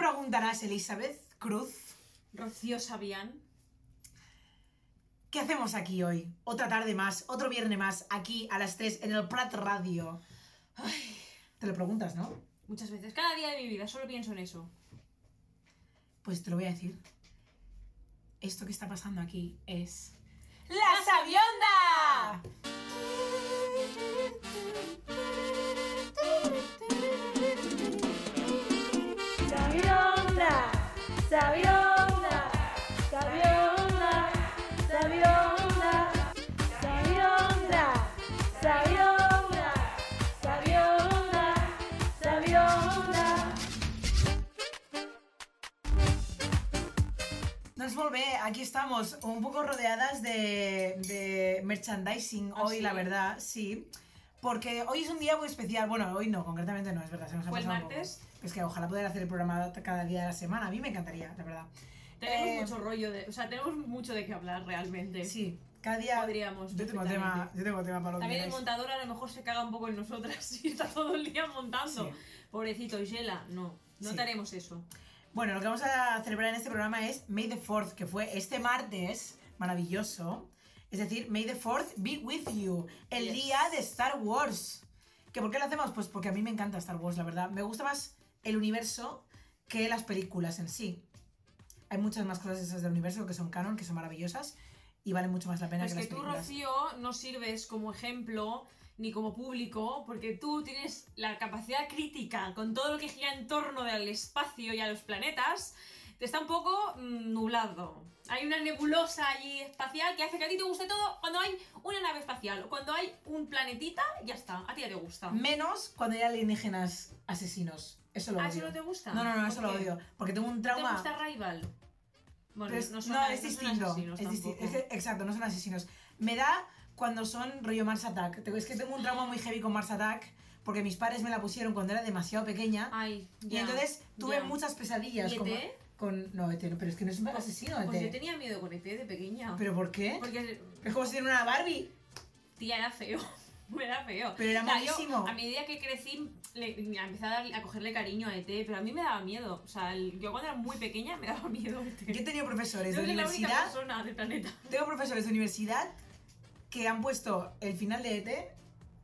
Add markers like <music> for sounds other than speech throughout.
preguntarás, Elizabeth Cruz, Rocío Sabián. ¿qué hacemos aquí hoy? Otra tarde más, otro viernes más, aquí a las 3 en el Prat Radio. Ay, Te lo preguntas, ¿no? muchas veces. Cada día de mi vida solo pienso en eso. Pues te lo voy a decir. Esto que está pasando aquí es... ¡La Sabionda! Aquí estamos, un poco rodeadas de, de merchandising ¿Ah, hoy, sí? la verdad, sí. Porque hoy es un día muy especial. Bueno, hoy no, concretamente no, es verdad. Se nos ha ¿Fue el pasado un martes? poco. Es que ojalá poder hacer el programa cada día de la semana. A mí me encantaría, la verdad. Tenemos Eh, mucho rollo de. O sea, tenemos mucho de qué hablar realmente. Sí, cada día. Podríamos, Yo tengo tema, yo tengo tema para lo que También el montador a lo mejor se caga un poco en nosotras <laughs> y está todo el día montando. Sí. Pobrecito, Gela, no, no Sí. te haremos eso. Bueno, lo que vamos a celebrar en este programa es May the 4th, que fue este martes, maravilloso. Es decir, May the 4th be with you, el Yes. día de Star Wars. ¿Que ¿Por qué lo hacemos? Pues porque a mí me encanta Star Wars, la verdad. Me gusta más el universo que las películas en sí. Hay muchas más cosas esas del universo que son canon, que son maravillosas y valen mucho más la pena Pero es que, que las tú, películas. Rocío, no sirves como ejemplo ni como público, porque tú tienes la capacidad crítica con todo lo que gira en torno del espacio y a los planetas, te está un poco mm, nublado. Hay una nebulosa allí espacial que hace que a ti te guste todo cuando hay una nave espacial o cuando hay un planetita, ya está, a ti ya te gusta. Menos cuando hay alienígenas asesinos. Eso lo ¿Ah, odio. eso no te gusta? No, no, no, ¿Por eso lo odio. Porque tengo un ¿Te trauma. gusta Rival? Bueno, Pero es- no, son, no, no es son distinto. asesinos es disti- tampoco. es que- exacto, no son asesinos. Me da cuando son rollo Mars Attack. Es que tengo un trauma muy heavy con Mars Attack porque mis padres me la pusieron cuando era demasiado pequeña. Ay, y ya, entonces tuve ya. muchas pesadillas. ¿Y como- ET? con, no, ET, pero es que no es un asesino, ET. Pues yo tenía miedo con ET de pequeña. ¿Pero por qué? Porque Es como si era una Barbie. Tía, era feo. <laughs> Era feo. Pero era O sea, yo, malísimo. a medida que crecí, le, empecé a, darle- a cogerle cariño a ET, pero a mí me daba miedo. O sea, el- yo cuando era muy pequeña me daba <laughs> miedo ET. Yo he tenido profesores de la única universidad. persona del planeta. Tengo profesores de universidad que han puesto el final de ET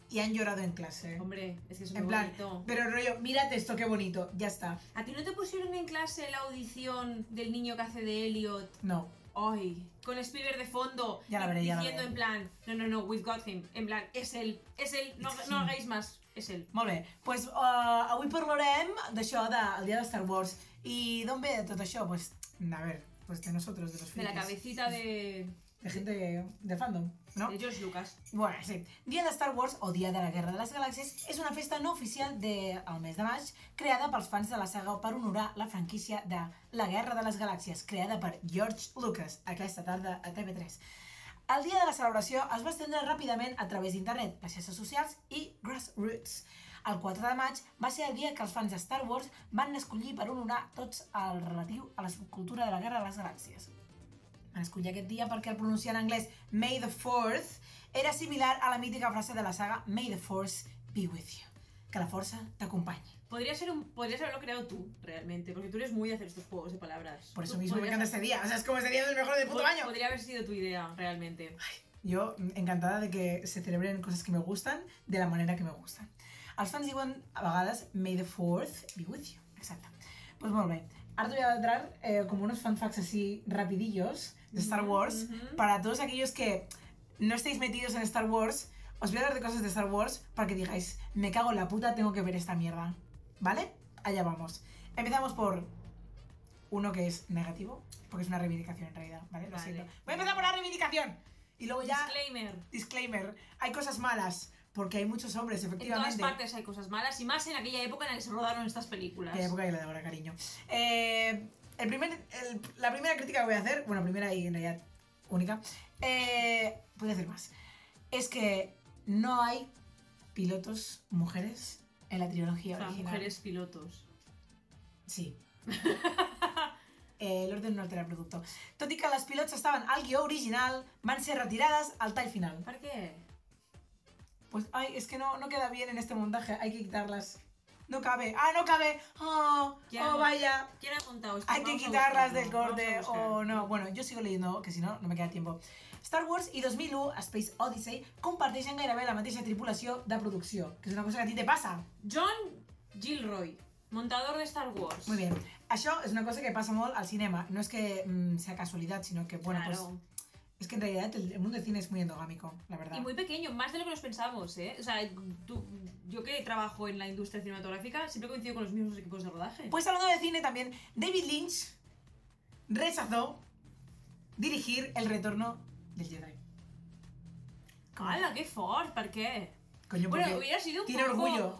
y han llorado en clase. Hombre, es que es muy En plan, bonito. pero rollo, mírate esto, qué bonito, ya está. ¿A ti no te pusieron en clase la audición del niño que hace de Elliot? No, Ay, con Spielberg de fondo. Ya la veré, ya la Diciendo veré. en plan, no, no, no, we've got him. En plan, es él, es él, no, no hagáis más, es él. Molt bé, pues, uh, avui parlarem d'això, del dia de Star Wars. I d'on ve tot això? Pues, a ver, pues de nosotros, de los De la frikis. cabecita de, De gente de fandom, ¿no? de George Lucas. Bueno, sí. Dia de Star Wars o Dia de la Guerra de les Galàxies és una festa no oficial del mes de maig creada pels fans de la saga per honorar la franquícia de La Guerra de les Galàxies, creada per George Lucas aquesta tarda a TV3. El dia de la celebració es va estendre ràpidament a través d'internet, les xarxes socials i Grassroots. El 4 de maig va ser el dia que els fans de Star Wars van escollir per honorar tots el relatiu a la subcultura de la Guerra de les Galàxies. Escollir aquest dia perquè el pronunciar en anglès May the 4th era similar a la mítica frase de la saga May the Force be with you. Que la força t'acompanyi. Podría ser un, podrías haberlo creado tú, realmente, porque tú eres muy de hacer estos juegos de palabras. Por eso mismo me encanta este día. O sea, es como sería el mejor del puto año. Podría haber sido tu idea, realmente. Jo, mm, encantada de que se celebren coses que me gustan de la manera que me gustan. Els fans diuen a vegades May the 4th be with you. Exacte. Pues molt bé. Ahora te voy a dar eh, como unos fan facts así rapidillos de Star Wars para todos aquellos que no estéis metidos en Star Wars. Os voy a hablar de cosas de Star Wars para que digáis, me cago en la puta, tengo que ver esta mierda. ¿Vale? Allá vamos. Empezamos por uno que es negativo, porque es una reivindicación en realidad, ¿vale? Lo Vale. siento. Voy a empezar por la reivindicación. Y luego ya... Disclaimer. Disclaimer, hay cosas malas, porque hay muchos hombres, En todas efectivamente. partes hay cosas malas, y más en aquella época en la que se rodaron estas películas. Aquella época que le daba cariño. Eh, el primer, el- la primera crítica que voy a hacer, bueno, primera y en realidad única, eh, puede hacer más, es que no hay pilotos mujeres en la trilogía original. mujeres pilotos. Sí. Eh, L'ordre no altera el producte. Tot i que les pilots estaven al guió original, van ser retirades al tall final. ¿Para qué? Pues, ay, es que no, no queda bien en este montaje, hay que quitarlas. No cabe, ah, no cabe, oh, oh, vaya, ¿Quién ha contado esto? hay que quitarlas del corte o no. Bueno, yo sigo leyendo, que si no, no me queda tiempo. Star Wars i 2001, A Space Odyssey, comparteixen gairebé la mateixa tripulació de producció, que és una cosa que a ti te passa. John Gilroy, montador de Star Wars. Muy bien. Això és una cosa que passa molt al cinema. No es que mm, sea casualidad, sino que, bueno, Claro. pues es que en realidad el, mundo del cine es muy endogámico, la verdad. Y muy pequeño, más de lo que nos pensamos, ¿eh? O sea, tú- yo que trabajo en la industria cinematográfica, siempre coincido con los mismos equipos de rodaje. Pues hablando de cine también, David Lynch rechazó dirigir El retorno del Jedi. ¡Hala, qué fort! ¿Por qué? Coño, Bueno, hubiera sido un tiene poco... orgullo.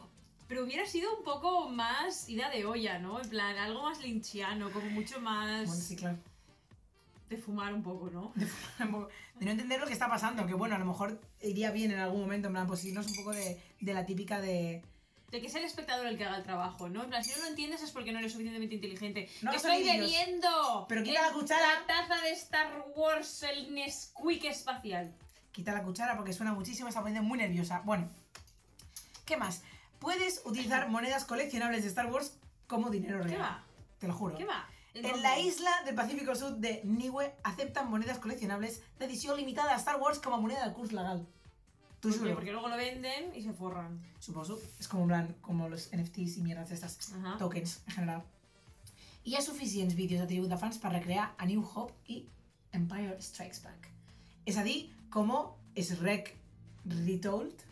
Pero hubiera sido un poco más ida de olla, ¿no? En plan, algo más linchiano, como mucho más Bueno, sí, claro. De fumar un poco, ¿no? De, de no entender lo que está pasando, que bueno, a lo mejor iría bien en algún momento, en plan, pues irnos un poco de, de la típica de... De que es el espectador el que haga el trabajo, ¿no? En plan, si no lo entiendes es porque no eres suficientemente inteligente. No ¡Que estoy bebiendo! Pero quita la cuchara. La taza de Star Wars, el Nesquik espacial. Quita la cuchara porque suena muchísimo, está poniendo muy nerviosa. Bueno, ¿qué más? Puedes utilizar <laughs> monedas coleccionables de Star Wars como dinero real. ¿Qué va? Te lo juro. ¿Qué va? En la isla del Pacífico Sur de Niue aceptan monedas coleccionables de edición limitada a Star Wars como moneda de curso legal. Tú ¿Por qué? Porque luego lo venden y se forran. Supongo. Es como en plan, como los NFTs y mierdas estas. Ajá. Tokens, en general. Hi ha suficients vídeos de tribut de fans per recrear A New Hope i Empire Strikes Back. És a dir, com es rec retold.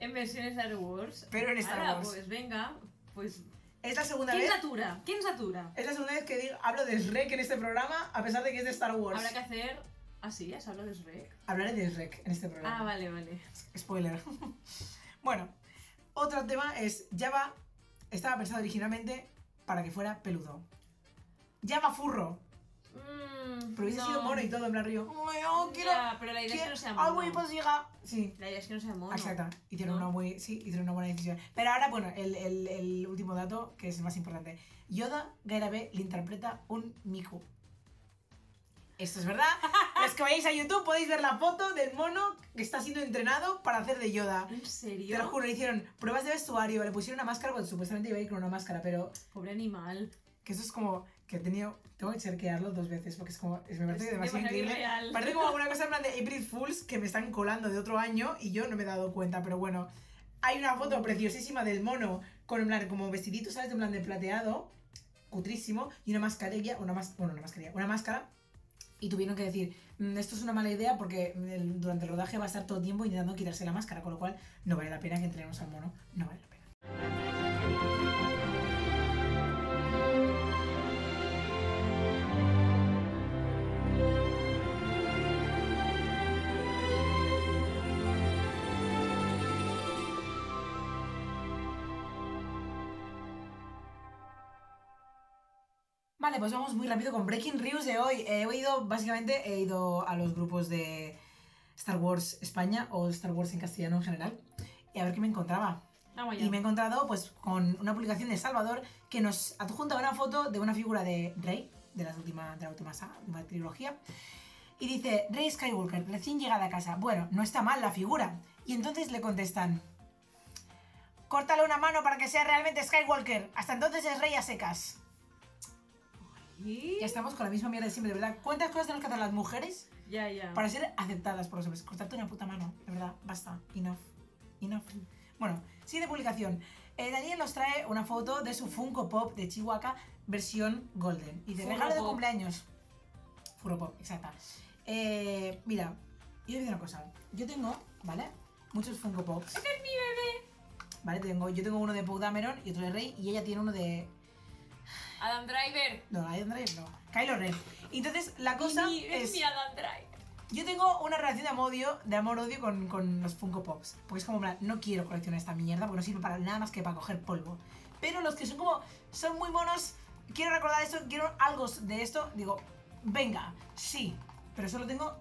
En versiones de Star Wars. Pero en Star Ahora, Wars. pues venga, pues... Es la segunda ¿Quién vez... satura? ¿Quién satura? Es la segunda vez que digo, hablo de Shrek en este programa, a pesar de que es de Star Wars. Habrá que hacer... Ah, sí, ya se habla de Shrek. Hablaré de Shrek en este programa. Ah, vale, vale. Spoiler. <laughs> bueno, otro tema es Java estaba pensado originalmente para que fuera peludo. Java furro. Mm, Pero hubiese no. sido mono y todo en plan río. ¡Ay, yo quiero! Ya, pero la idea es que no sea algo mono. imposible! Sí, La idea es que no sea mono. exacto. Hicieron, ¿No? una muy, sí, hicieron una buena decisión. Pero ahora, bueno, el, el, el último dato, que es el más importante. Yoda gairebé l'interpreta un Miku. Esto es verdad. <laughs> Los que vayáis a YouTube podéis ver la foto del mono que está siendo entrenado para hacer de Yoda. ¿En serio? Te lo juro, le hicieron pruebas de vestuario, le pusieron una máscara, porque supuestamente iba a ir con una máscara, pero Pobre animal. que eso es como que he tenido, tengo que chequearlo dos veces, porque es como, es, me parece Es demasiado increíble. irreal. Parece como una cosa en plan de <laughs> April Fools que me están colando de otro año y yo no me he dado cuenta, pero bueno. Hay una foto preciosísima del mono con en plan como vestidito, ¿sabes? En plan de plateado, cutrísimo, y una mascarilla, una más, bueno, una mascarilla, una máscara. Y tuvieron que decir, "Mm, esto es una mala idea porque el- durante el rodaje va a estar todo el tiempo intentando quitarse la máscara, con lo cual no vale la pena que entrenemos al mono, no vale la pena. Vale, pues vamos muy rápido con Breaking News de hoy. Eh, he ido, básicamente, he ido a los grupos de Star Wars España o Star Wars en castellano en general y a ver qué me encontraba. Vamos ya. Y me he encontrado pues con una publicación de Salvador que nos adjunta una foto de una figura de Rey, de, las última, de la última saga, última trilogía. Y dice, Rey Skywalker, recién llegada a casa. Bueno, no está mal la figura. Y entonces le contestan, córtale una mano para que sea realmente Skywalker. Hasta entonces es Rey a secas. ¿Y? Ya estamos con la misma mierda de siempre, de verdad. ¿Cuántas cosas tenemos que hacer las mujeres Ya, ya. para ser aceptadas por los hombres? Cortarte una puta mano, de verdad, basta. Enough. Enough. Bueno, siguiente publicación. Eh, Daniel nos trae una foto de su Funko Pop de Chihuahua versión Golden. Y de Funko regalo de cumpleaños. Furo Pop, exacta. Eh, mira, yo voy a una cosa. Yo tengo, ¿vale? Muchos Funko Pops. ¡Este es mi bebé! ¿Vale? Tengo, yo tengo uno de Poe Dameron y otro de Rey. Y ella tiene uno de. Adam Driver. No, Adam Driver no. Kylo Ren. Entonces la cosa Mi- es mi Adam Driver. Yo tengo una relación de amor-odio de amor-odio con, con los Funko Pops. Porque es como, no quiero coleccionar esta mierda porque no sirve para nada más que para coger polvo. Pero los que son como, son muy monos, quiero recordar esto, quiero algo de esto, digo, venga, sí. Pero solo tengo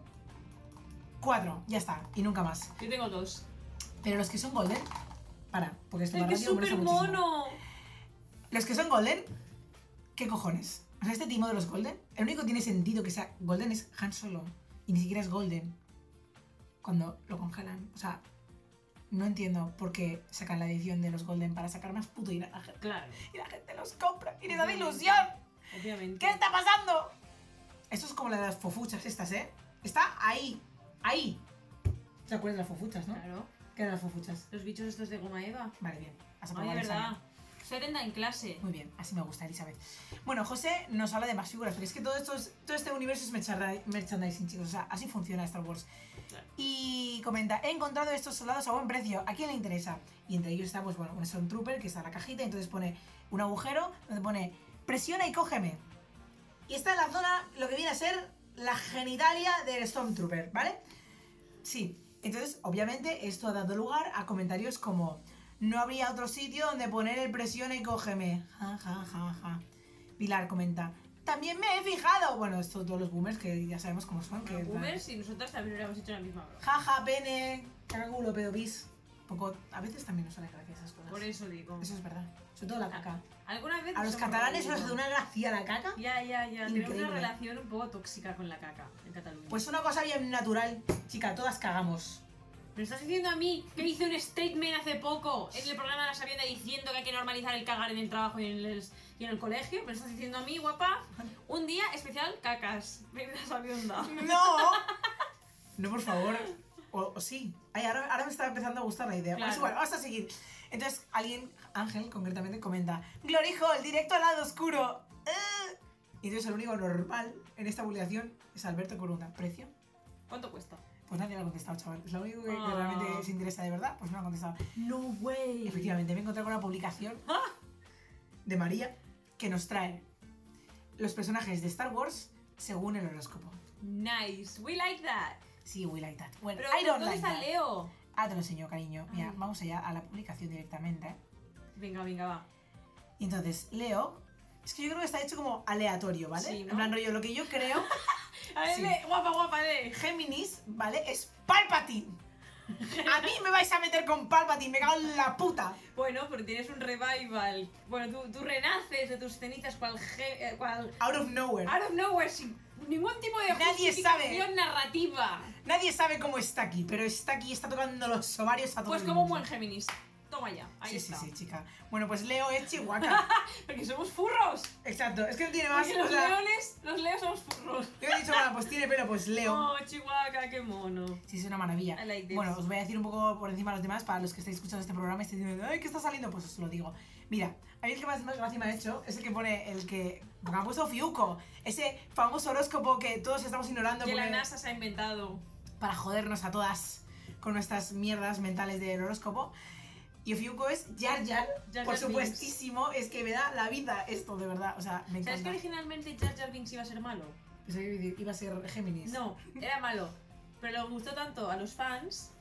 cuatro, ya está, y nunca más. Yo tengo dos. Pero los que son golden, para, porque esto ¡Es súper mono! Los que son golden, ¿qué cojones? O sea, este timo de los golden, el único que tiene sentido que sea golden es Han Solo. Y ni siquiera es golden. Cuando lo congelan. O sea, no entiendo por qué sacan la edición de los Golden para sacar más puto dinero a la gente. Claro, Y la gente los compra y les da ilusión. obviamente. ¿Qué está pasando? Esto es como la de las fofuchas estas, ¿eh? Está ahí, ahí. ¿Te acuerdas de las fofuchas, no? Claro. ¿Qué eran las fofuchas? Los bichos estos de goma eva. Vale, bien. Has Ay, verdad. examen. Atenta en clase. Muy bien, así me gusta, Elizabeth. Bueno, José nos habla de más figuras, pero es que todo, esto es- todo este universo es merchandising, merchandising, chicos. O sea, así funciona Star Wars. Claro. Y comenta, he encontrado estos soldados a buen precio, ¿a quién le interesa? Y entre ellos está, pues bueno, un Stormtrooper que está en la cajita, y entonces pone un agujero donde pone, presiona y cógeme. Y está en la zona, lo que viene a ser la genitalia del Stormtrooper, ¿vale? Sí, entonces obviamente esto ha dado lugar a comentarios como no habría otro sitio donde poner el presiona y cógeme. Ja, ja, ja, ja. Pilar comenta, también me he fijado. Bueno, esto todos los boomers que ya sabemos cómo son. Los boomers y nosotras también hubiéramos hecho la misma broma. Jaja, pene, cacaculo, pedo, bis. Poco, a veces también nos sale gracia esas cosas. Por eso digo. Eso es verdad. Sobre todo la caca. ¿Alguna vez A los catalanes nos hace una gracia la caca. Ya, ya, ya. Tenemos Increíble. una relación un poco tóxica con la caca en Cataluña. Pues una cosa bien natural. Chica, todas cagamos. ¿Me estás diciendo a mí que hice un statement hace poco en el programa de la Sabionda diciendo que hay que normalizar el cagar en el trabajo y en el, y en el colegio? ¿Me estás diciendo a mí, guapa? Un día especial cacas. <laughs> Ven la Sabionda. ¡No! No, por favor. O, o sí. Ay, ahora, ahora me está empezando a gustar la idea. Claro. Pues igual, vamos a seguir. Entonces, alguien, Ángel concretamente, comenta: Glorijo, el directo al lado oscuro. Eh. Y entonces, el único normal en esta publicación es Alberto Corunda. ¿Precio? ¿Cuánto cuesta? Pues nadie lo ha contestado, chaval. Es lo único que, que Ah. realmente se interesa de verdad, pues no lo ha contestado. No way. Efectivamente, me he encontrado con una publicación Ah. de María que nos trae los personajes de Star Wars según el horóscopo. Nice. We like that. Sí, we like that. Bueno, Pero I don't ¿dónde like está that. Leo? Ah, te lo enseño, cariño. Mira, Ay. vamos allá a la publicación directamente. Venga, venga, va. Entonces, Leo, es que yo creo que está hecho como aleatorio, ¿vale? Sí, ¿no? En plan rollo, lo que yo creo, <laughs> A ver, Sí. guapa, guapa, le. Géminis, ¿vale? Es Palpatine. A mí me vais a meter con Palpatine, me cago en la puta. Bueno, pero tienes un revival. Bueno, tú, tú renaces de tus cenizas cual, eh, cual Out of nowhere. out of nowhere sin ningún tipo de Nadie sabe. narrativa. Nadie sabe cómo está aquí, pero está aquí, está tocando los ovarios a todo Pues el como un mundo. buen Géminis. Toma ya, ahí Sí, está. sí, sí, chica. Bueno, pues Leo es Chihuahua. <laughs> Porque somos furros. Exacto, es que no tiene más. Porque o los sea, leones, los leos somos furros. yo he dicho, bueno, pues tiene pelo, pues Leo. Oh, Chihuahua, qué mono. Sí, es una maravilla. Like. Bueno, os voy a decir un poco por encima a los demás, para los que estáis escuchando este programa y estáis diciendo, ay, ¿qué está saliendo? Pues os lo digo. Mira, a mí el que más más gracia me ha hecho es el que pone el que. Porque ha puesto Fiuco, ese famoso horóscopo que todos estamos ignorando Que la NASA se ha inventado. para jodernos a todas con nuestras mierdas mentales del horóscopo. Y Ofiuco es Jar Jar, Jar por Jar supuestísimo, es que me da la vida esto, de verdad. O sea, me ¿Sabes que encanta. originalmente Jar Jar Binks iba a ser malo? Pensé que iba a ser Géminis. No, era malo. Pero le gustó tanto a los fans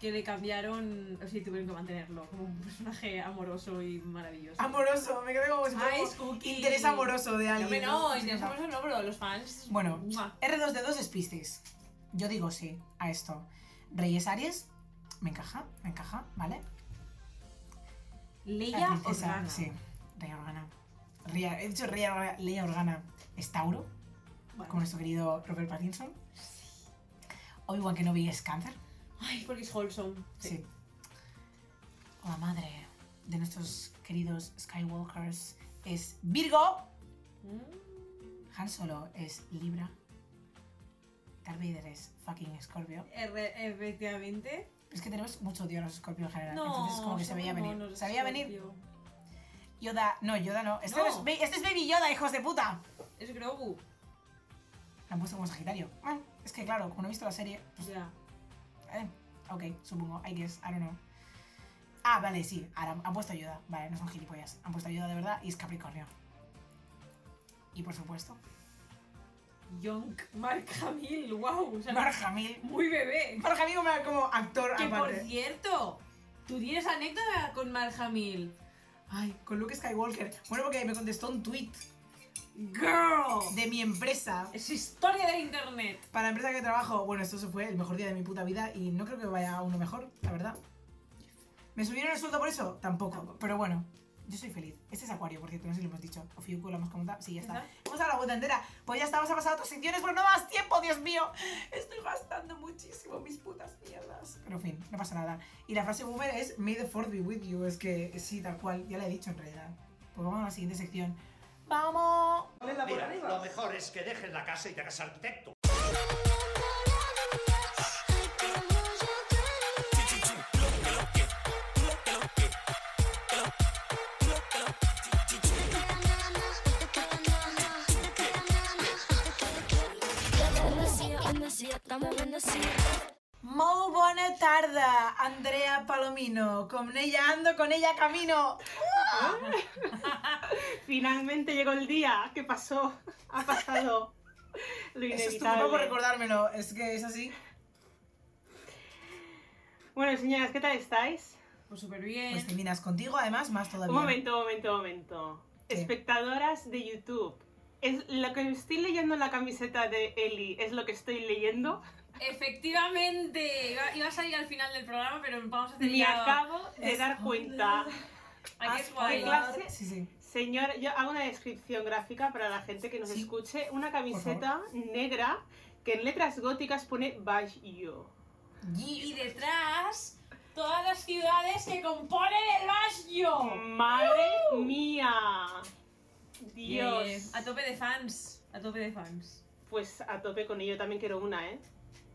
que le cambiaron. O sea, tuvieron que mantenerlo como un personaje amoroso y maravilloso. Amoroso, me quedé como si fuera cookie. interés amoroso de No, alguien. no, Sí, interés o sea. amoroso no, pero los fans. Bueno, ¡mua! R2D2 es Piscis. Yo digo sí a esto. Reyes Aries, me encaja, me encaja, ¿vale? Leia Organa. Sí, Rey Organa. Ria- he dicho Organa, Leia Organa es Tauro, Vale. como nuestro querido Robert Pattinson. Obi-Wan Kenobi es Cáncer. Ay, porque es wholesome. Sí. La madre de nuestros queridos Skywalkers es Virgo. Mm, Han Solo es Libra. Darth Vader es fucking Scorpio. Efectivamente. Es que tenemos mucho odio a los Scorpio en general. No, entonces como que se veía venir. Se veía venir. Yoda. No, Yoda no. Este, No. Es, ba- este es Baby Yoda, hijos de puta. Es Grogu. Lo han puesto como Sagitario. Bueno, es que claro, como no he visto la serie. Pues, Ya. eh, ok, supongo. I guess. I don't know. Ah, vale, sí. Ahora han puesto Yoda. Vale, no son gilipollas. Han puesto Yoda de verdad y es Capricornio. Y por supuesto, Young Mark Hamill, wow. O sea, Mark Hamill. muy bebé. Mark Hamill como, como actor Que por aparte. cierto, tú tienes anécdota con Mark Hamill. Ay, con Luke Skywalker. Bueno, porque me contestó un tweet Girl. de mi empresa. Es historia del internet. Para la empresa que trabajo, bueno, esto se fue el mejor día de mi puta vida y no creo que vaya a uno mejor, la verdad. ¿Me subieron el sueldo por eso? Tampoco. Tampoco. Pero bueno, Yo soy feliz. Este es Acuario, por cierto, no sé si lo hemos dicho. O Fiuco lo hemos comentado. Sí, ya está. ¿Ya Hemos dado la vuelta entera. Pues ya está, vamos a pasar a otras secciones, pero no más tiempo, Dios mío. Estoy gastando muchísimo mis putas mierdas. Pero en fin, no pasa nada. Y la frase boomer es May the fourth be with you. Es que sí, tal cual, ya la he dicho en realidad. Pues vamos a la siguiente sección. ¡Vamos! Mira, lo mejor es que dejes la casa y te hagas arquitecto. Molt bona tarda, Andrea Palomino. Con ella ando, con ella camino. <laughs> Finalmente llegó el día. ¿Qué pasó? Ha pasado lo Eso es tu culpa por inevitable. recordármelo. Es que es así. Bueno, señoras, ¿qué tal estáis? Pues súper bien. Pues te miras contigo, además, más todavía. Un momento, un momento, un momento. ¿Qué? Espectadoras de YouTube. ¿Es lo que estoy leyendo en la camiseta de Eli es lo que estoy leyendo? Efectivamente. Iba, iba a salir al final del programa, pero vamos a hacer Me ya... acabo de dar cuenta. Ay, qué guay. ¿Qué clase? Sí, sí. Señor, yo hago una descripción gráfica para la gente que nos Sí. escuche. Una camiseta negra que en letras góticas pone Baggio. Y detrás, todas las ciudades que componen el Baggio. ¡Madre mía! Dios. A tope de fans. A tope de fans. Pues a tope con ello, también quiero una, ¿eh?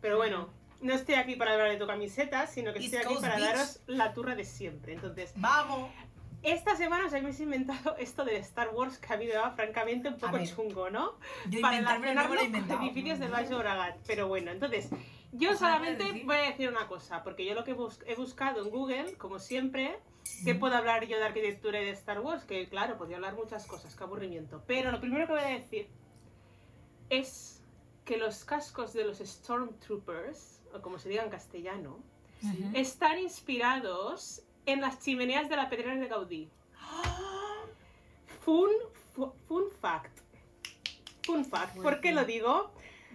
Pero bueno, no estoy aquí para hablar de tu camiseta, sino que East estoy aquí Coast para Beach. daros la turra de siempre. Entonces, Vamos. esta semana os habéis inventado <laughs> esto de Star Wars que a mí me va francamente un poco ver. chungo, ¿no? Yo para inventármelo no relacionarlo con edificios del Valle Oragat. Pero bueno, entonces, yo solamente decir. voy a decir una cosa, porque yo lo que bus- he buscado en Google, como siempre, ¿qué puedo hablar yo de arquitectura y de Star Wars? Que claro, podría hablar muchas cosas, qué aburrimiento. Pero lo primero que voy a decir es que los cascos de los Stormtroopers, o como se diga en castellano, están inspirados en las chimeneas de la pedrera de Gaudí. Fun, fu- fun fact. Fun fact. ¿Por qué lo digo?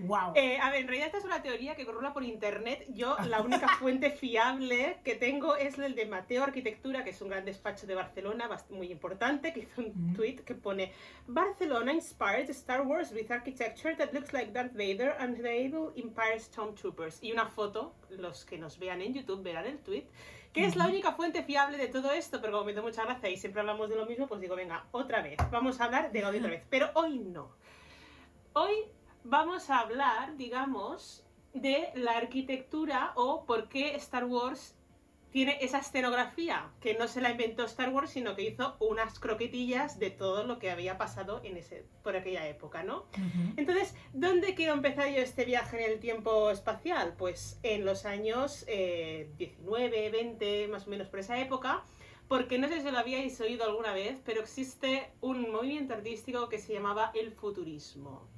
Wow. Eh, a ver, en realidad esta es una teoría que corrola por internet. Yo la única <laughs> fuente fiable que tengo es el de Mateo Arquitectura, que es un gran despacho de Barcelona, muy importante, que hizo un Mm. tweet que pone Barcelona inspired Star Wars with architecture that looks like Darth Vader and the evil Empire Stormtroopers. Y una foto, los que nos vean en YouTube verán el tweet, que es la única fuente fiable de todo esto, pero como me da mucha gracia y siempre hablamos de lo mismo, pues digo, venga, otra vez, vamos a hablar de Gaudí otra vez. Pero hoy no. Hoy vamos a hablar, digamos, de la arquitectura o por qué Star Wars tiene esa escenografía, que no se la inventó Star Wars, sino que hizo unas croquetillas de todo lo que había pasado en ese, por aquella época, ¿no? Entonces, ¿dónde quiero empezar yo este viaje en el tiempo espacial? Pues en los años eh, 19, 20, más o menos por esa época, porque no sé si lo habíais oído alguna vez, pero existe un movimiento artístico que se llamaba el futurismo.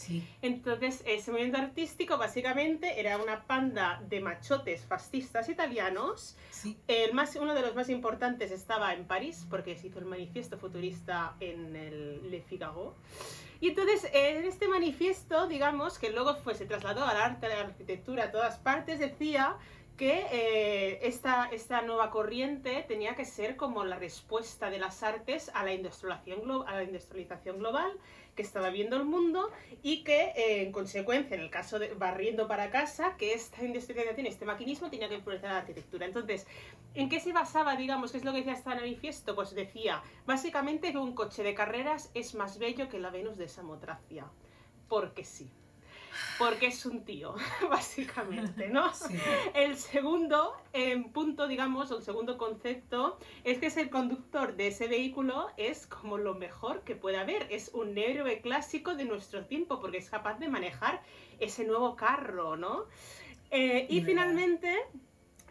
Sí. Entonces, ese movimiento artístico básicamente era una panda de machotes fascistas italianos. Sí. El más, uno de los más importantes estaba en París, porque se hizo el manifiesto futurista en el Le Figaro. Y entonces, en este manifiesto, digamos, que luego fue, se trasladó al arte, a la arquitectura, a todas partes, decía que eh, esta, esta nueva corriente tenía que ser como la respuesta de las artes a la industrialización, a la industrialización global que estaba viendo el mundo y que, eh, en consecuencia, en el caso de barriendo para casa, que esta industrialización, este maquinismo tenía que influenciar la arquitectura. Entonces, ¿en qué se basaba, digamos, qué es lo que decía este manifiesto? Pues decía, básicamente que un coche de carreras es más bello que la Venus de Samotracia. Porque sí. Porque es un tío, <laughs> básicamente, ¿no? Sí. El segundo punto, digamos, o el segundo concepto, es que es el conductor de ese vehículo es como lo mejor que puede haber. Es un héroe clásico de nuestro tiempo porque es capaz de manejar ese nuevo carro, ¿no? Eh, y Verdad.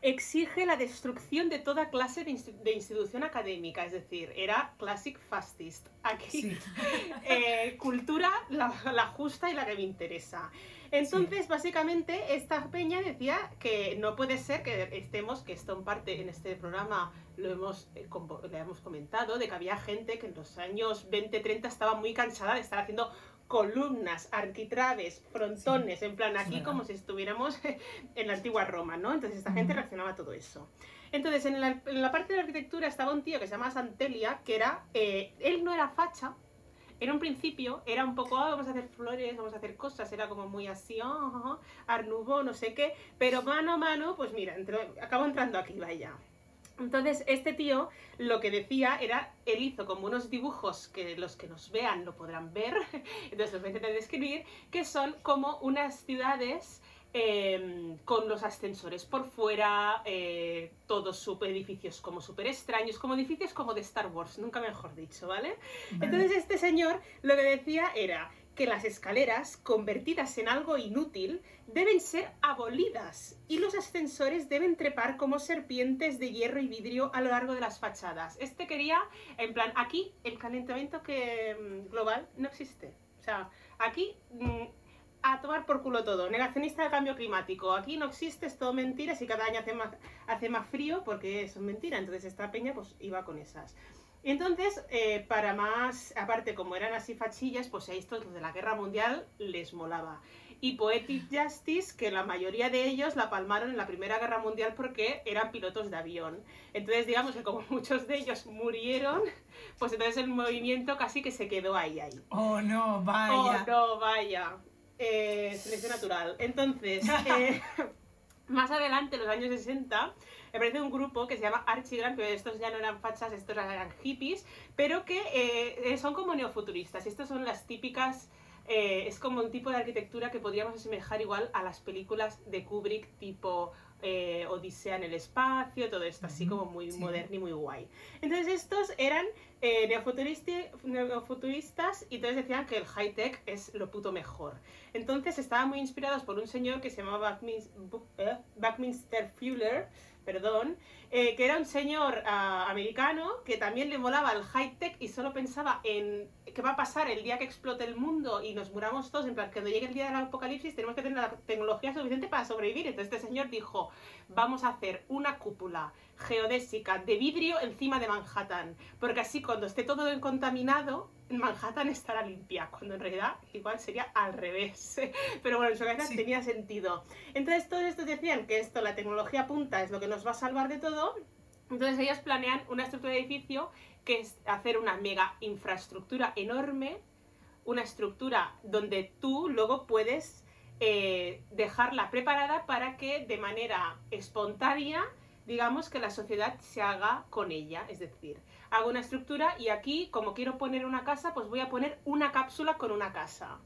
Exige la destrucción de toda clase de, insti- de institución académica, es decir, era classic fascist. Aquí Sí. <laughs> eh, cultura la, la justa y la que me interesa. Entonces, básicamente, esta peña decía que no puede ser que estemos, que esto en parte en este programa lo hemos, eh, le hemos comentado, de que había gente que en los años 20-30 estaba muy cansada de estar haciendo columnas, arquitraves, frontones, en plan aquí como si estuviéramos <laughs> en la antigua Roma, ¿no? Entonces esta gente reaccionaba a todo eso. Entonces en la, en la parte de la arquitectura estaba un tío que se llama Santelia, que era, eh, él no era facha, en un principio era un poco, "Ah, vamos a hacer flores, vamos a hacer cosas, era como muy así, ah, ah, ah, Nouveau, no sé qué, pero mano a mano, pues mira, acabó entrando aquí, vaya. Entonces, este tío lo que decía era, él hizo como unos dibujos que los que nos vean lo podrán ver, <laughs> entonces los voy a intentar describir, que son como unas ciudades eh, con los ascensores por fuera, eh, todos super edificios como súper extraños, como edificios como de Star Wars, nunca mejor dicho, ¿vale? Vale. Entonces este señor lo que decía era que las escaleras, convertidas en algo inútil, deben ser abolidas y los ascensores deben trepar como serpientes de hierro y vidrio a lo largo de las fachadas. Este quería, en plan, aquí el calentamiento mm, global no existe. O sea, aquí mm, a tomar por culo todo. Negacionista del cambio climático. Aquí no existe, es todo mentiras y cada año hace más, hace más frío porque son mentiras. Entonces esta peña pues iba con esas. Entonces, eh, para más, aparte como eran así fachillas, pues a estos de la guerra mundial les molaba. Y Poetic Justice, que la mayoría de ellos la palmaron en la Primera Guerra Mundial porque eran pilotos de avión. Entonces, digamos que como <laughs> muchos de ellos murieron, pues entonces el movimiento casi que se quedó ahí, ahí. Oh, no, Oh, vaya. no, vaya. Eh, selección natural. Entonces, <laughs> eh, más adelante, en los años 60, aparece un grupo que se llama Archigran, que estos ya no eran fachas, estos eran hippies, pero que eh, son como neofuturistas. Estas son las típicas... eh, es como un tipo de arquitectura que podríamos asemejar igual a las películas de Kubrick, tipo eh, Odisea en el espacio, todo esto así como muy sí. moderno y muy guay. Entonces estos eran eh, neofuturistas y entonces decían que el high-tech es lo puto mejor. Entonces estaban muy inspirados por un señor que se llamaba Buckmin- Bu- eh, Buckminster Fuller, perdón, eh, que era un señor ah, americano que también le molaba el high-tech y solo pensaba en qué va a pasar el día que explote el mundo y nos muramos todos, en plan, cuando llegue el día del apocalipsis tenemos que tener la tecnología suficiente para sobrevivir. Entonces este señor dijo, vamos a hacer una cúpula geodésica de vidrio encima de Manhattan, porque así cuando esté todo contaminado, Manhattan estará limpia, cuando en realidad igual sería al revés. <laughs> Pero bueno, en su cabeza Sí. tenía sentido. Entonces todos estos decían que esto, la tecnología punta, es lo que nos va a salvar de todo. Entonces ellos planean una estructura de edificio que es hacer una mega infraestructura enorme, una estructura donde tú luego puedes eh, dejarla preparada para que de manera espontánea, digamos que la sociedad se haga con ella. Es decir, hago una estructura y aquí, como quiero poner una casa, pues voy a poner una cápsula con una casa.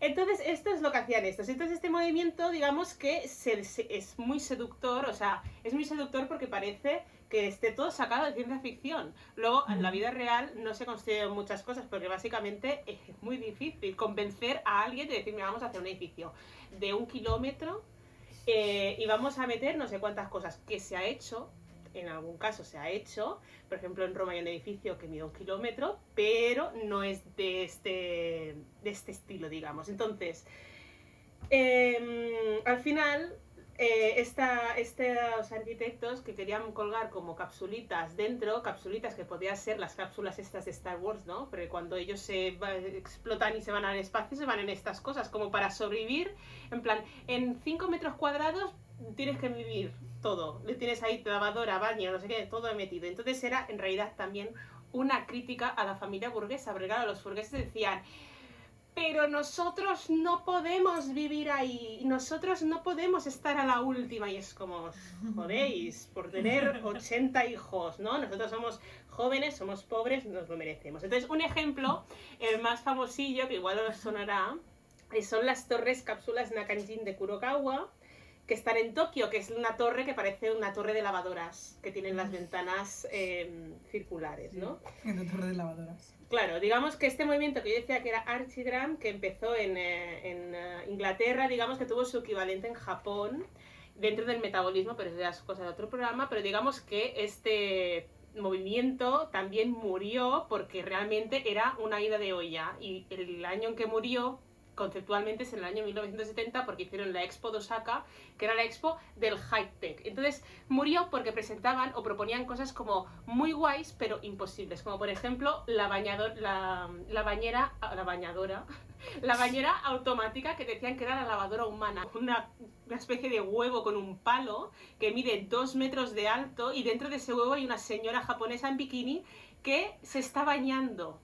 Entonces, esto es lo que hacían estos. Entonces, este movimiento, digamos que se- se- es muy seductor, o sea, es muy seductor porque parece que esté todo sacado de ciencia ficción. Luego, en la vida real no se construyen muchas cosas porque básicamente es muy difícil convencer a alguien de decirme vamos a hacer un edificio de un kilómetro eh, y vamos a meter no sé cuántas cosas que se ha hecho. En algún caso se ha hecho, por ejemplo en Roma hay un edificio que mide un kilómetro, pero no es de este, de este estilo, digamos. Entonces, em, al final, eh, esta, estos arquitectos que querían colgar como capsulitas dentro, capsulitas que podían ser las cápsulas estas de Star Wars, ¿no? Pero cuando ellos se va- explotan y se van al espacio, se van en estas cosas, como para sobrevivir, en plan, en 5 metros cuadrados tienes que vivir todo. Le tienes ahí lavadora, baño, no sé qué, todo metido. Entonces era en realidad también una crítica a la familia burguesa, porque los burgueses decían, pero nosotros no podemos vivir ahí, nosotros no podemos estar a la última. Y es como, jodéis, por tener 80 hijos, ¿no? Nosotros somos jóvenes, somos pobres, nos lo merecemos. Entonces, un ejemplo, el más famosillo, que igual os sonará, son las torres cápsulas Nakanjin de Kurokawa, que están en Tokio, que es una torre que parece una torre de lavadoras, que tienen las ventanas eh, circulares, ¿no? En la torre de lavadoras. Claro, digamos que este movimiento que yo decía que era Archigram, que empezó en, eh, en, eh, Inglaterra, digamos que tuvo su equivalente en Japón, dentro del metabolismo, pero eso ya es cosa de otro programa, pero digamos que este movimiento también murió porque realmente era una ida de olla y el año en que murió conceptualmente es en el año 1970 porque hicieron la Expo de Osaka, que era la Expo del High Tech. Entonces murió porque presentaban o proponían cosas como muy guays pero imposibles, como por ejemplo la, bañador, la, la bañera, la bañadora, <laughs> la bañera automática que decían que era la lavadora humana. Una, una especie de huevo con un palo que mide dos metros de alto y dentro de ese huevo hay una señora japonesa en bikini que se está bañando.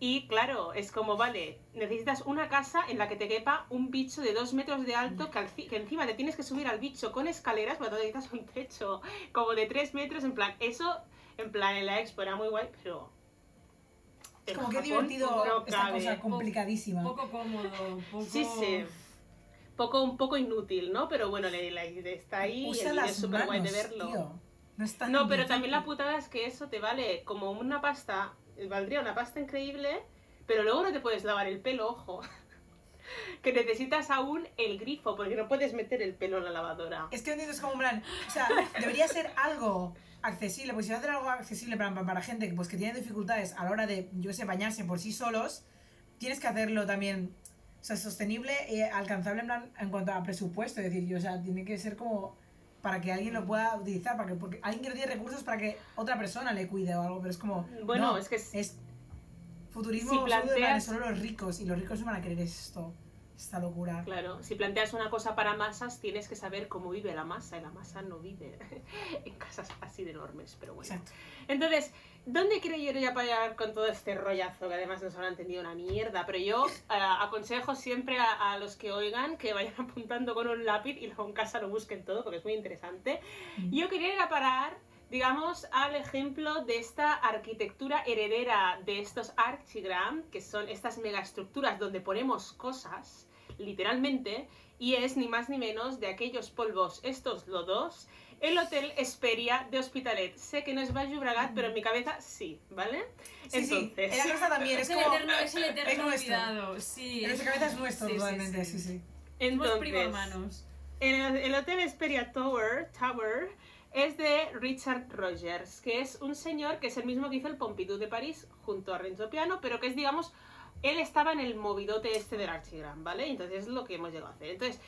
Y claro, es como, vale, necesitas una casa en la que te quepa un bicho de dos metros de alto que, que encima te tienes que subir al bicho con escaleras, pero necesitas un techo como de tres metros, en plan, eso, en plan, en la expo era muy guay, pero... Es en como que divertido no esta cabe. cosa complicadísima. Poco cómodo, poco... Sí, sí. Poco, un poco inútil, ¿no? Pero bueno, la, la idea está ahí y Usa las es súper guay de verlo. tío. No, es tan No, pero también la putada es que eso te vale como una pasta, valdría una pasta increíble, pero luego no te puedes lavar el pelo, ojo. <laughs> que necesitas aún el grifo, porque no puedes meter el pelo en la lavadora. Es que entiendo, es como plan, o sea, debería ser algo accesible, pues si va a hacer algo accesible para, para, gente pues, que tiene dificultades a la hora de, yo sé, bañarse por sí solos, tienes que hacerlo también, sostenible y alcanzable en, plan, en cuanto a presupuesto, es decir, yo, o sea, tiene que ser como para que alguien lo pueda utilizar, para que, porque alguien que no tiene recursos para que otra persona le cuide o algo, pero es como, Bueno, no, es que es- futurismo si planteas- solo los ricos, y los ricos no van a querer esto, esta locura. Claro, si planteas una cosa para masas, tienes que saber cómo vive la masa, y la masa no vive <laughs> en casas así de enormes, pero bueno. Exacto. Entonces, ¿dónde quiero ir ya para llegar con todo este rollazo? Que además no se habrá entendido una mierda, pero yo eh, aconsejo siempre a, a los que oigan que vayan <laughs> apuntando con un lápiz y luego en casa lo busquen todo porque es muy interesante. Yo quería ir a parar, digamos, al ejemplo de esta arquitectura heredera de estos archigram, que son estas megaestructuras donde ponemos cosas, literalmente, y es ni más ni menos de aquellos polvos, estos lodos, el Hotel Esperia de Hospitalet. Sé que no es Baix Llobregat, pero en mi cabeza sí, ¿vale? Sí, sí, Entonces, en la cabeza también, Es es el como... eterno, es el eterno es nuestro. olvidado, sí. En es- nuestra cabeza es nuestro, sí, sí, totalmente, sí. sí, sí. Somos primo entonces hermanos. el, el Hotel Esperia Tower, Tower es de Richard Rogers, que es un señor que es el mismo que hizo el Pompidou de París junto a Renzo Piano, pero que es, digamos, él estaba en el movidote este del Archigram, ¿vale? Entonces es lo que hemos llegado a hacer. Entonces,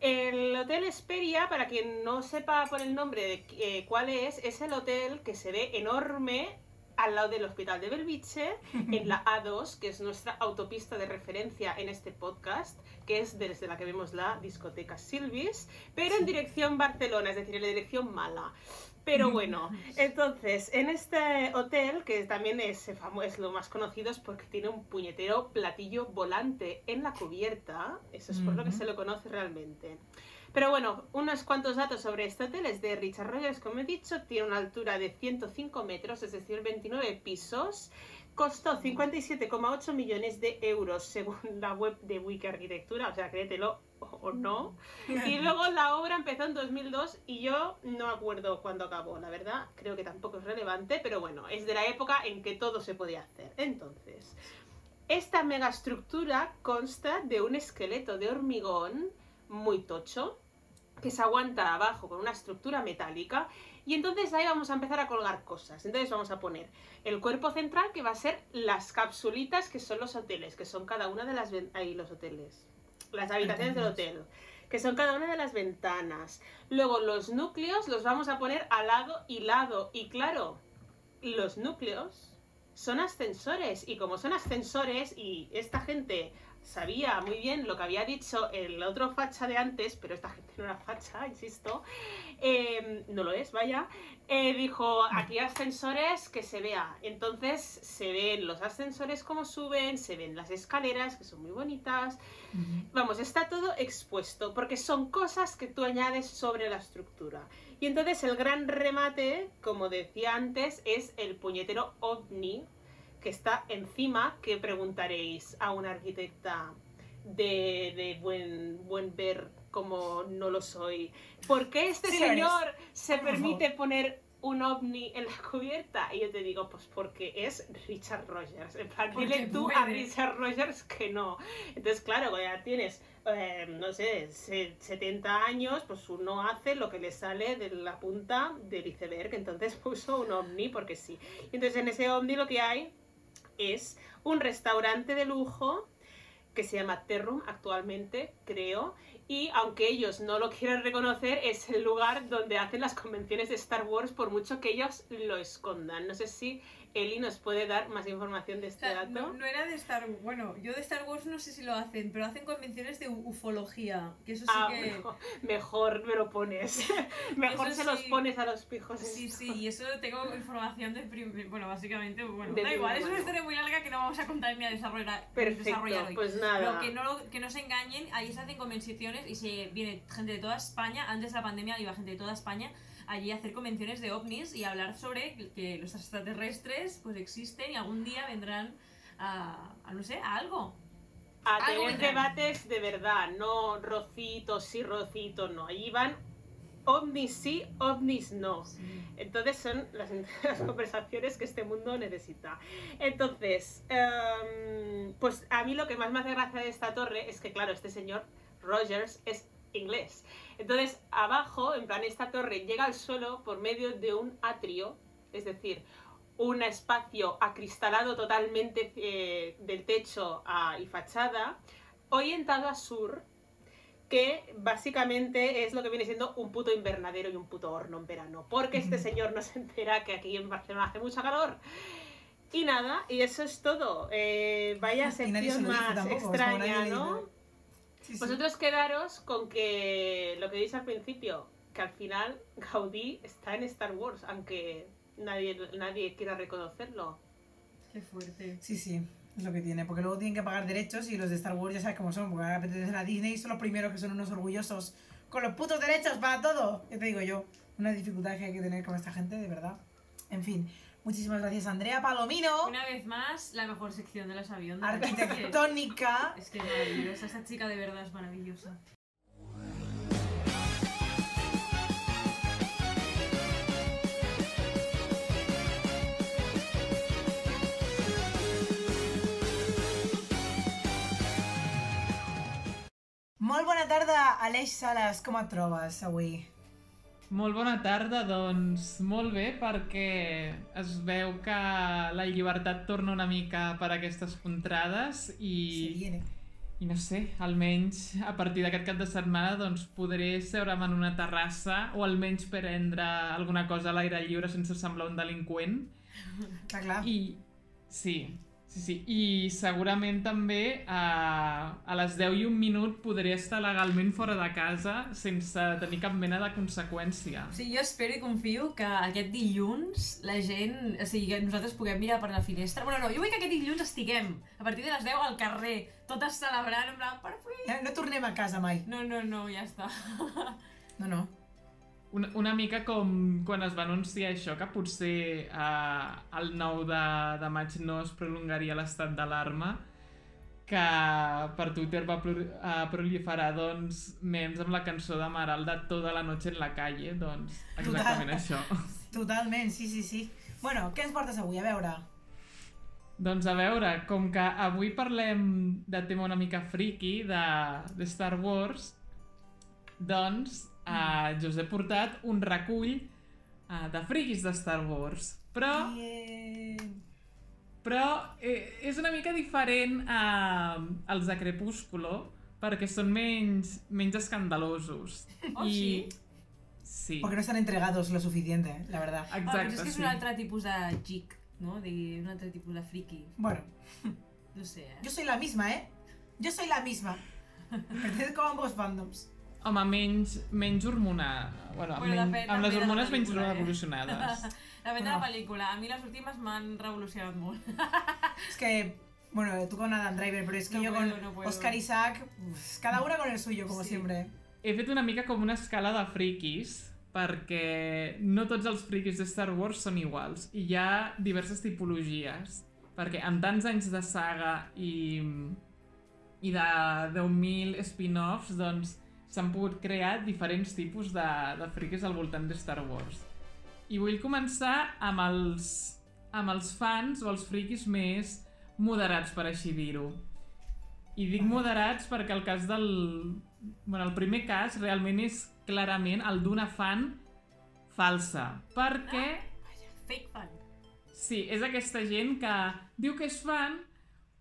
el Hotel Esperia, para quien no sepa por el nombre de eh, cuál es, es el hotel que se ve enorme al lado del Hospital de Belviche, en la A2, que es nuestra autopista de referencia en este podcast, que es desde la que vemos la discoteca Silvis, pero en dirección Barcelona, es decir, en la dirección mala. Pero bueno, entonces, en este hotel, que también es, famo- es lo más conocido, es porque tiene un puñetero platillo volante en la cubierta. Eso es por lo que se lo conoce realmente. Pero bueno, unos cuantos datos sobre este hotel es de Richard Rogers, como he dicho, tiene una altura de 105 metros, es decir, 29 pisos. Costó 57,8 millones de euros según la web de Wiki Arquitectura, o sea, créetelo o, no. Y luego la obra empezó en 2002 y yo no acuerdo cuándo acabó, la verdad, creo que tampoco es relevante, pero bueno, es de la época en que todo se podía hacer. Entonces, esta megaestructura consta de un esqueleto de hormigón muy tocho que se aguanta abajo con una estructura metálica y entonces ahí vamos a empezar a colgar cosas. Entonces vamos a poner el cuerpo central que va a ser las capsulitas que son los hoteles, que son cada una de las ahí los hoteles, las habitaciones del hotel, que son cada una de las ventanas. Luego los núcleos los vamos a poner al lado y lado y claro, los núcleos son ascensores y como son ascensores y esta gente sabía muy bien lo que había dicho el otro facha de antes, pero esta gente no era facha, <laughs> insisto, eh, no lo es, vaya, eh, dijo, aquí ascensores que se vea. Entonces se ven los ascensores como suben, se ven las escaleras, que son muy bonitas. Vamos, está todo expuesto, porque son cosas que tú añades sobre la estructura. Y entonces el gran remate, como decía antes, es el puñetero ovni que está encima, que preguntaréis a una arquitecta de, de buen, buen ver como no lo soy. ¿Por qué este Sí señor se permite poner un ovni en la cubierta? Y yo te digo, pues porque es Richard Rogers. En plan, dile tú a. Richard Rogers que no. Entonces, claro, cuando ya tienes, eh, no sé, se- 70 años, pues uno hace lo que le sale de la punta del iceberg. Entonces <laughs> puso un ovni porque sí. Y entonces en ese ovni lo que hay es un restaurante de lujo que se llama Terrum actualmente, creo, y aunque ellos no lo quieran reconocer, es el lugar donde hacen las convenciones de Star Wars, por mucho que ellos lo escondan. No sé si Eli nos puede dar más información de O este sea, dato. no, no era de Star Wars. Bueno, yo de Star Wars no sé si lo hacen, pero hacen convenciones de ufología. Que eso sí Ah, que. mejor, mejor me lo pones. <laughs> mejor Eso se los sí. pones a los pijos. Sí, sí, y eso tengo información de prim- Bueno, básicamente, bueno, De da igual, es una historia muy larga que no vamos a contar ni a desarrollar, Perfecto, desarrollar hoy. pues Pero nada. que no, que no se engañen, ahí se hacen convenciones y se viene gente de toda España, antes de la pandemia iba gente de toda España allí hacer convenciones de ovnis y hablar sobre que- los extraterrestres pues existen y algún día vendrán a, a no sé, a algo. A Algo tener debates de verdad, no rocitos sí, rocitos no. Allí van ovnis sí, ovnis no. Entonces son las, <laughs> las conversaciones que este mundo necesita. Entonces, em, pues a mí lo que más me hace gracia de esta torre es que, claro, este señor Rogers es inglés. Entonces, abajo, en plan, esta torre llega al suelo por medio de un atrio, es decir, un espacio acristalado totalmente eh, del techo a- y fachada, orientado a sur, que básicamente es lo que viene siendo un puto invernadero y un puto horno en verano, porque este señor no se entera que aquí en Barcelona hace mucha calor. Y nada, y eso es todo. Eh, vaya sección más extraña, ¿no? Sí, sí. Vosotros quedaros con que lo que dice al principio, que al final Gaudí está en Star Wars, aunque nadie, nadie quiera reconocerlo. Qué fuerte. Sí, sí, es lo que tiene. Porque luego tienen que pagar derechos y los de Star Wars ya sabes cómo son. Porque ahora pertenecen a Disney y son los primeros que son unos orgullosos con los putos derechos para todo. Ya te digo yo, una dificultad que hay que tener con esta gente, de verdad. En fin, muchísimas gracias, Andrea Palomino, Una vez más, la mejor sección de las aviondas. arquitectónica. <laughs> Es que es maravillosa, esta chica de verdad es maravillosa. Molt bona tarda, Aleix Sales, com et trobes avui? Molt bona tarda, doncs molt bé perquè es veu que la llibertat torna una mica per aquestes contrades Se i, viene. i no sé, almenys a partir d'aquest cap de setmana doncs podré seure'm en una terrassa o almenys prendre alguna cosa a l'aire lliure sense semblar un delinqüent Clar, clar. i sí, sí, sí, i segurament també a, a les 10 i un minut podré estar legalment fora de casa sense tenir cap mena de conseqüència. O sigui, jo espero i confio que aquest dilluns la gent... O sigui, que nosaltres puguem mirar per la finestra. Bueno, no, jo vull que aquest dilluns estiguem a partir de les 10 al carrer, totes celebrant, en plan, per fi! No tornem a casa mai. No, no, no, ja està. No, no. Una, una mica com quan es va anunciar això, que potser eh, el 9 de, de maig no es prolongaria l'estat d'alarma, que per Twitter va eh, proliferar doncs, memes amb la cançó de Maral de Toda la noche en la calle, doncs exactament això. Totalment, sí, sí, sí. Bueno, què ens portes avui? A veure. Doncs a veure, com que avui parlem de tema una mica friki de, de Star Wars, doncs eh, jo us he portat un recull eh, de friquis de Star Wars. Però, Bien. però eh, és una mica diferent a, als de Crepúsculo, perquè són menys, menys escandalosos. Oh, sí? Sí, Porque no están entregados lo suficiente, la verdad. Ah, exacte, però és que és sí. un altre tipus de geek, no? De, un altre tipus de friki. Bueno, <laughs> No sé, eh? yo soy la misma, ¿eh? Yo soy la misma. <laughs> Pertenezco a ambos fandoms. Home, menys, menys hormonal. Bueno, Bueno, menys, depèn amb les hormones menys eh? revolucionades. Depèn <laughs> de la pel·lícula. A mi les últimes m'han revolucionat molt. <laughs> Es que, bueno, tú con Adam Driver, pero es que No yo puedo, con no. Oscar Isaac, uf, cada una con el suyo, como Sí. siempre. He fet una mica com una escala de friquis, perquè no tots els friquis de Star Wars són iguals. I hi ha diverses tipologies. Perquè amb tants anys de saga i, i de 10.000 spin-offs, doncs s'han pogut crear diferents tipus de, de friquis al voltant de Star Wars. I vull començar amb els, amb els fans o els friquis més moderats, per així dir-ho. I dic moderats perquè el cas del... Bueno, el primer cas realment és clarament el d'una fan falsa. Perquè, Fake fan. sí, és aquesta gent que diu que és fan,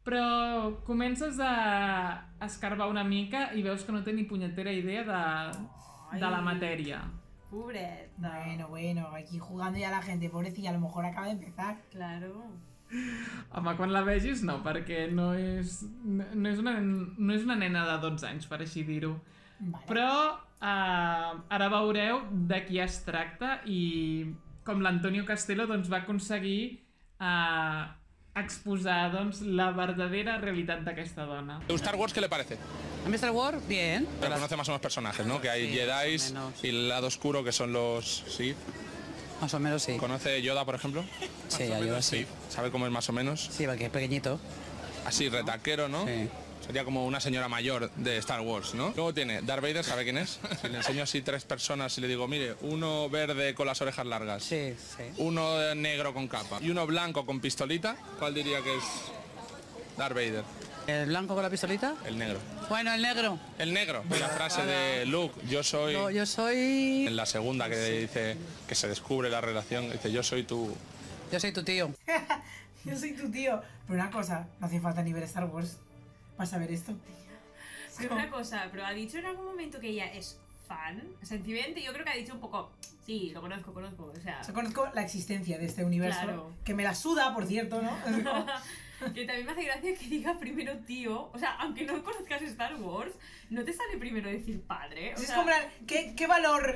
però comences a escarbar una mica i veus que no té ni punyetera idea de, de la matèria. Pobreta. Bueno, bueno, aquí jugando ya la gente, pobrecilla, a lo mejor acaba de empezar. Claro. Home, quan la vegis no, perquè no és, no, és, una, no és una nena de 12 anys, per així dir-ho. Vale. Però uh, ara veureu de qui es tracta i com l'Antonio Castelo doncs, va aconseguir uh, exposar doncs, la verdadera realitat d'aquesta dona. Star Wars, ¿qué le parece? A mí Star Wars, bien. Pero conoce más o menos personajes, ¿no? Que hay Sí, Jedi más o menos. y el lado oscuro que son los Sith. Más o menos sí. ¿Conoce Yoda, por ejemplo? Sí, a Yoda sí. ¿Sabe cómo es más o menos? Sí, porque es pequeñito. Así, retaquero, ¿no? Sí. Sería como una señora mayor de Star Wars, ¿no? Luego tiene Darth Vader, ¿sabe quién es? <laughs> Si le enseño así tres personas y le digo, mire, uno verde con las orejas largas, Sí, sí. uno negro con capa y uno blanco con pistolita, ¿cuál diría que es Darth Vader? ¿El blanco con la pistolita? El negro. Bueno, el negro. El negro. La frase de Luke, yo soy... No, yo soy... En la segunda que dice que se descubre la relación, dice yo soy tu... Yo soy tu tío. <laughs> Yo soy tu tío. Pero una cosa, no hace falta ni ver Star Wars para saber esto. Pero una cosa, pero ha dicho en algún momento que ella es fan. Sentimiento, yo creo que ha dicho un poco. Sí, lo conozco, conozco. O sea, O sea, conozco la existencia de este universo, Claro. que me la suda, por cierto, ¿no? Es como- <laughs> que también me hace gracia que diga primero tío. O sea, aunque no conozcas Star Wars, no te sale primero decir padre. O es sea, como, la- ¿qué, qué valor,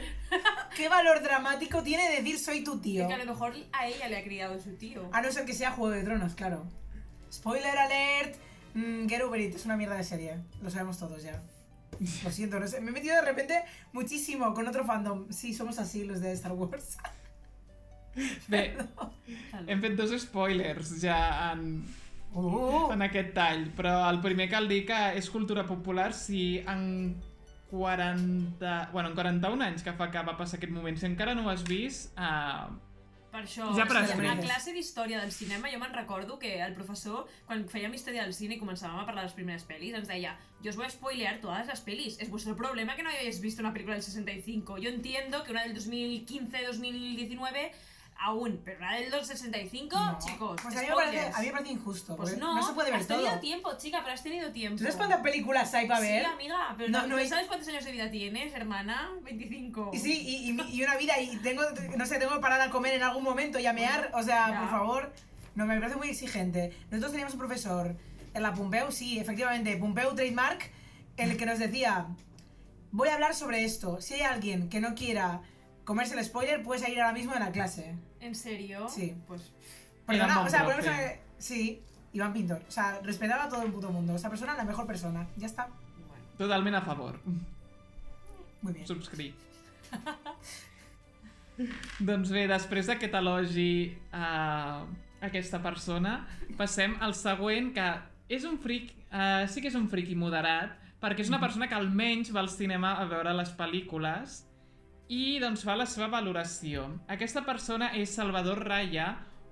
¿qué valor dramático tiene decir soy tu tío? que a lo mejor a ella le ha criado su tío. A no ser que sea Juego de Tronos, claro. Spoiler alert. Mm, Get over it, es una mierda de serie. Lo sabemos todos ya. Lo siento, no sé. Me he metido de repente muchísimo con otro fandom. Sí, somos así los de Star Wars. Bé, hem fet dos spoilers ja en, Uh, en aquest tall, però el primer cal dir que és cultura popular si en 40... Bueno, en 41 anys que fa que va passar aquest moment, si encara no ho has vist, uh, Per això, Ja per o sigui, a classe d'història del cinema jo me'n recordo que el professor, quan fèiem història del cine i començàvem a parlar de les primeres pel·lis, ens deia yo os voy a spoilear todas las pelis, es vuestro problema que no hayáis visto una película del 65. Yo entiendo que una del 2015-2019 aún, pero una del 65, no. chicos, Pues a mí, me parece, a mí me parece injusto. Pues no, no se puede ver has todo. tenido tiempo, chica, pero has tenido tiempo. ¿Tú sabes cuántas películas hay para ver? Sí, amiga, pero No, no, no ¿tú es- ¿sabes cuántos años de vida tienes, hermana? 25. Y sí, y, y- y una vida, y tengo, no sé, tengo que parar a comer en algún momento y a mear, o sea, Ya. por favor, no, me parece muy exigente. Nosotros teníamos un profesor en la Pumpeu, sí, efectivamente, Pumpeu Trademark, el que nos decía, voy a hablar sobre esto, si hay alguien que no quiera comerse el spoiler, puedes ir ahora mismo de la clase. ¿En serio? Sí. Pues Perdona, o sea, ponemos a- Sí, Iván Pintor, o sea, respetaba a todo el puto mundo, esa persona la mejor persona, ya está, bueno. totalment a favor. muy bien. Subscric. <laughs> doncs bé, després d'aquest elogi a aquesta persona, passem al següent, que és un fric, uh, sí que és un friqui moderat, perquè és una persona que almenys va al cinema a veure les pel·lícules i doncs fa la seva valoració. Aquesta persona és Salvador Raya,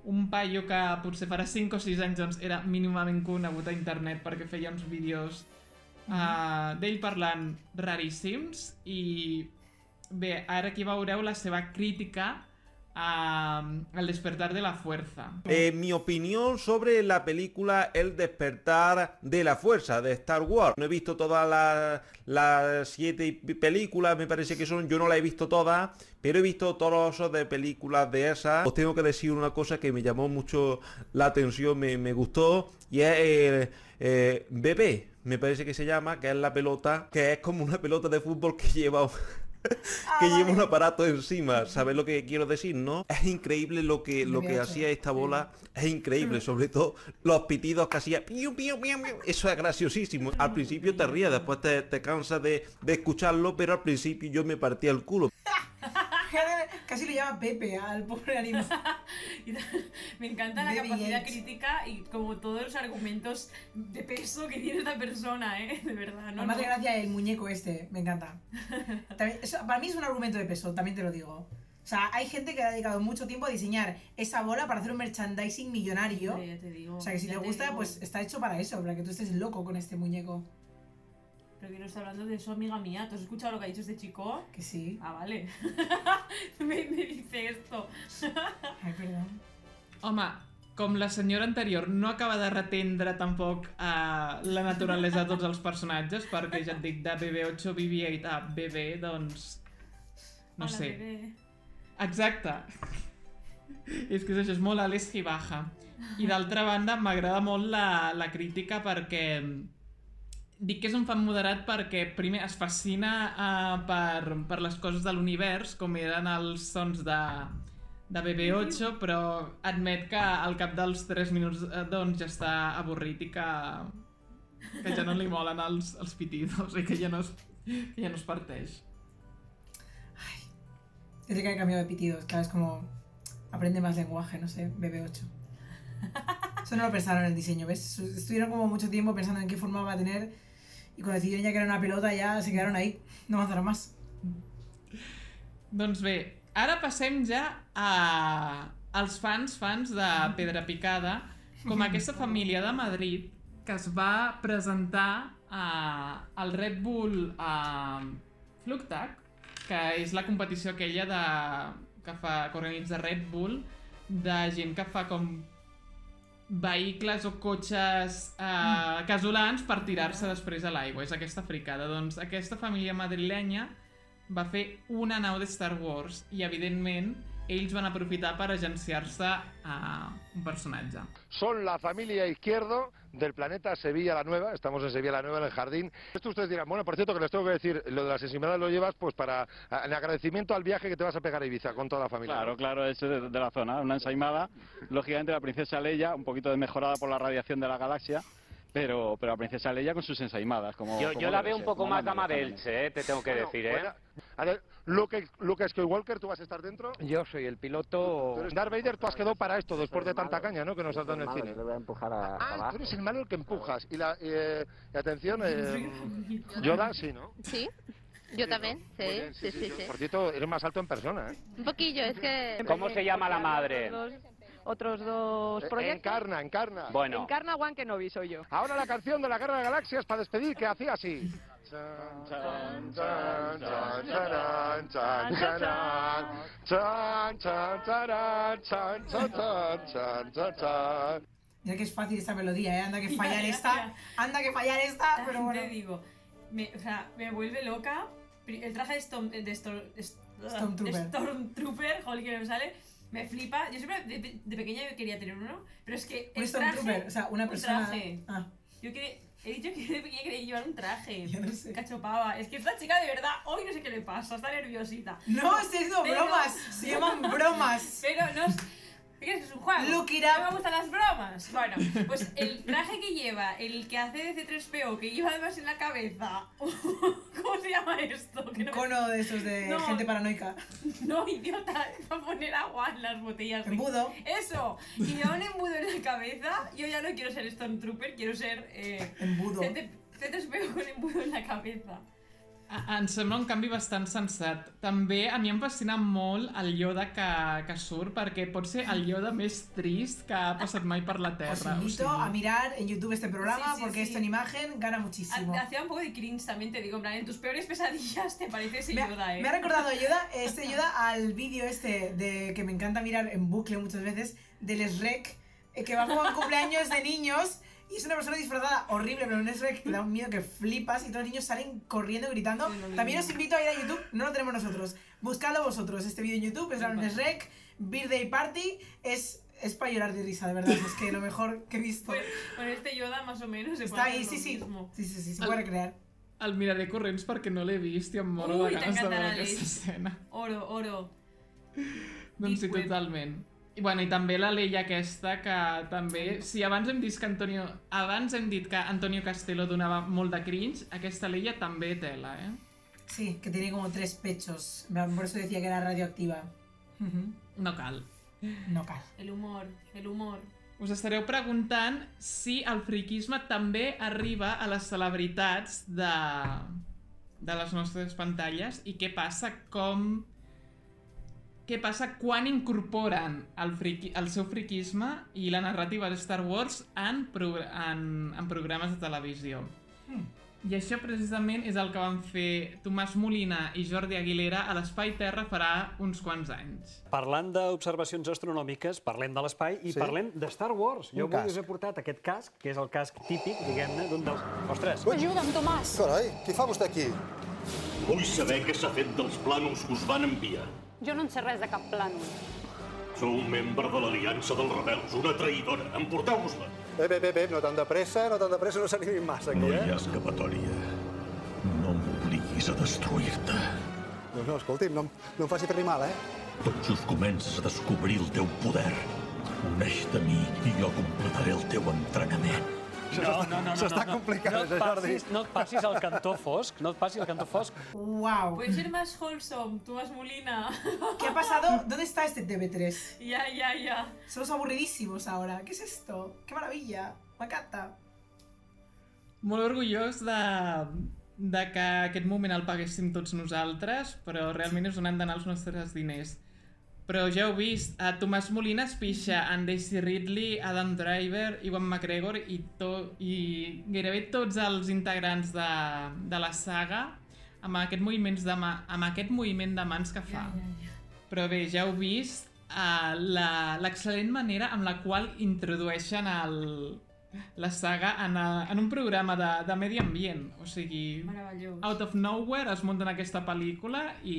un paio que potser farà 5 o 6 anys doncs, era mínimament conegut a internet perquè feia uns vídeos uh, d'ell parlant raríssims i bé, ara aquí veureu la seva crítica al despertar de la fuerza. Eh, mi opinión sobre la película El despertar de la fuerza de Star Wars. No he visto todas las, las siete películas, me parece que son, yo no las he visto todas, pero he visto todos de películas de esas. Os tengo que decir una cosa que me llamó mucho la atención, me, me gustó, y es el eh, bebé, me parece que se llama, que es la pelota, que es como una pelota de fútbol que lleva... que lleva un aparato encima, ¿sabes lo que quiero decir, no? Es increíble lo que, lo que hacía esta bola, es increíble, sobre todo los pitidos que hacía, eso es graciosísimo. Al principio te ríes, después te, te cansas de, de escucharlo, pero al principio yo me partía el culo. <laughs> Casi le llama Pepe al pobre animal. <laughs> Me encanta la Baby capacidad crítica y como todos los argumentos de peso que tiene esta persona, ¿eh? <laughs> De verdad, ¿no? Hace no. gracia el muñeco este, me encanta. También- eso para mí es un argumento de peso, también te lo digo. O sea, hay gente que ha dedicado mucho tiempo a diseñar esa bola para hacer un merchandising millonario. Ya te digo, O sea, que si te gusta, digo. pues está hecho para eso, para que tú estés loco con este muñeco. Pero que no está hablando de su amiga mía. ¿Tú has escuchado lo que ha dicho este chico? Que sí. Ah, vale. <laughs> me, me dice esto. Ay, perdón. Home, com la senyora anterior no acaba de retendre tampoc uh, la naturalesa de tots els personatges, perquè ja et dic, de BB8 o BB8 a BB, doncs... no Hola, sé. bebé. Exacte. és que és això, és molt Alex Gibaja. I d'altra banda, m'agrada molt la, la crítica perquè dic que és un fan moderat perquè primer es fascina uh, per, per les coses de l'univers, com eren els sons de, de BB8, però admet que al cap dels 3 minuts eh, doncs ja està avorrit i que, que ja no li molen els, els pitidos i que ja no es, que ja no es parteix. Dice que ha cambiado de pitidos, claro, es como aprende más lenguaje, no sé, BB8. <laughs> Eso no lo pensaron en el diseño, ¿ves? Estuvieron como mucho tiempo pensando en qué forma va a tener y cuando decidieron ya que era una pelota ya se quedaron ahí, no avanzaron más. Doncs bé, ara passem ja a, als fans, fans de Pedra Picada, com aquesta família de Madrid que es va presentar a, al Red Bull a Flugtag, que és la competició aquella de, que, fa, que organitza Red Bull de gent que fa com vehicles o cotxes eh, casolans per tirar-se després a l'aigua. És aquesta fricada. Doncs aquesta família madrilenya va fer una nau de Star Wars i, evidentment, ells van aprofitar per agenciar-se a un personatge. Son la familia Izquierdo del planeta Sevilla la Nueva. Estamos en Sevilla la Nueva, en el jardín. Esto ustedes dirán, bueno, por cierto, que les tengo que decir, lo de las enzimadas lo llevas pues para en agradecimiento al viaje que te vas a pegar a Ibiza con toda la familia. Claro, claro, es de, de la zona. Una ensaimada. Lógicamente la princesa Leia, un poquito desmejorada por la radiación de la galaxia, pero, pero la princesa Leia con sus ensaimadas. Como, Yo, como yo la veo un ser, poco como más dama de Elche, eh, te tengo que Bueno, decir, ¿eh? bueno, a ver, Luke, Luke Skywalker, ¿tú vas a estar dentro? Yo soy el piloto... Darth Vader, tú has quedado para esto después de tanta caña, ¿no? Que nos has dado en el Malo, cine. te voy a empujar a, Ah, abajo. tú eres el malo el que empujas. Y, la, eh, y atención, eh, <laughs> Yoda, sí, ¿no? Sí, yo también, sí, bien, sí, sí, sí. Por cierto, eres más alto en persona, ¿eh? Un poquillo, es que... ¿Cómo se llama la madre? Otros dos, Eh, proyectos. Encarna, encarna. Bueno. Encarna Juan Kenobi soy yo. Ahora la canción de la Guerra de Galaxias para despedir, que hacía así. Mira que es fácil esta melodía, ¿eh? Anda que <laughs> Ya, fallar ya, esta, ya. anda que fallar esta, pero bueno. te digo, me, o sea, me vuelve loca. El traje de, Storm, de, Storm- Stormtrooper. Stormtrooper, joder, que no me sale. Me flipa. Yo siempre de, de pequeña quería tener uno, pero es que. Un el traje- Stormtrooper, o sea, una un persona... traje. Ah, Yo quería- he dicho que de pequeña quería llevar un traje. Yo no sé. Cachopaba. Es que esta chica de verdad, hoy no sé qué le pasa, está nerviosita. No, estoy haciendo Pero- bromas, se llaman bromas. <laughs> Pero no es... ¿Qué crees que es un juego? Look it ¿No me gustan las bromas? Bueno, pues el traje que lleva, el que hace de C3PO, que lleva además en la cabeza... <laughs> ¿Cómo se llama esto? Que Un no, cono de esos de No. gente paranoica. <laughs> no, idiota, para poner agua en las botellas. de- Embudo. Eso, y lleva un embudo en la cabeza. Yo ya no quiero ser Stormtrooper, quiero ser... Eh, Embudo. C3 C3PO con embudo en la cabeza. Em sembla un canvi bastant sensat. També a mi em fascina molt el Yoda que, que surt perquè pot ser el Yoda més trist que ha passat mai per la Os Terra. invito a mirar en YouTube este programa Sí, sí, porque sí. esto en imagen gana muchísimo. Ha- Hacía un poco de cringe también, te digo, en plan, en tus peores pesadillas te parece ese Me ha, Yoda, eh. me ha recordado Yoda, este <laughs> Yoda al vídeo este de que me encanta mirar en bucle muchas veces del Shrek eh, que va como a cumpleaños de niños y es una persona disfrazada horrible, pero un Shrek que da un miedo que flipas y todos los niños salen corriendo gritando. También os invito a ir a YouTube, no lo tenemos nosotros. Buscadlo vosotros, este vídeo en YouTube, es un Shrek, Birthday Party, es, es para llorar de risa, de verdad, es que lo mejor que he visto. Pues, con este Yoda más o menos se Está puede ahí, sí, lo sí, mismo. sí, sí, sí, se puede recrear. El miraré corrents perquè no l'he vist i em moro Ui, de ganes de veure aquesta escena. Oro, oro. Doncs sí, totalment. I, bueno, I també la Leia aquesta, que també... Si abans hem dit que Antonio... Abans hem dit que Antonio Castelo donava molt de cringe, aquesta Leia també tela, eh? Sí, que tiene como tres pechos, por eso decía que era radioactiva. No cal. No cal. El humor, el humor. Us estareu preguntant si el friquisme també arriba a les celebritats de, de les nostres pantalles i què passa com... Què passa quan incorporen el, friqui, el seu friquisme i la narrativa de Star Wars en, pro, en, en programes de televisió. Hmm. I això precisament és el que van fer Tomàs Molina i Jordi Aguilera a l'Espai Terra farà uns quants anys. Parlant d'observacions astronòmiques, parlem de l'espai i Sí. parlem de Star Wars. Jo Un avui casc. us he portat aquest casc, que és el casc típic, diguem-ne, d'un dels... Ostres! Ajuda'm, Tomàs. Carai, què fa vostè aquí? Vull saber què s'ha fet dels plànols que us van enviar. Jo no en sé res de cap plànol. Sou un membre de l'Aliança dels Rebels, una traïdora. Emporteu-vos-la. Bé, bé, bé, bé, no tan de pressa, no tan de pressa, no s'animin massa aquí, No hi eh? ha escapatòria. No m'obliguis a destruir-te. No, no, escolti'm, no, em- no em faci fer mal, eh? Tot just comences a descobrir el teu poder. Uneix-te a mi i jo completaré el teu entrenament. No, no, no, S'està complicant, no et això, Jordi. passis, no et passis al cantó fosc, no et passis al cantó fosc. ¡Wow! Puede ser más wholesome, tú más Molina. <laughs> ¿Qué ha pasado? ¿Dónde está este TV3? ya, ya, ya. Somos aburridísimos ahora. ¿Qué es esto? ¡Qué maravilla! Me encanta. Molt orgullós de, de que aquest moment el paguéssim tots nosaltres, però realment és on han d'anar els nostres diners. Però ja heu vist, a Tomàs Molina es pixa en Daisy Ridley, Adam Driver, Iwan McGregor i, to, i gairebé tots els integrants de, de la saga amb aquest, moviments de mà, amb aquest moviment de mans que fa. Però bé, ja heu vist uh, l'excel·lent manera amb la qual introdueixen el, la saga en, a, en un programa de, de medi ambient. O sigui, out of nowhere es munten aquesta pel·lícula i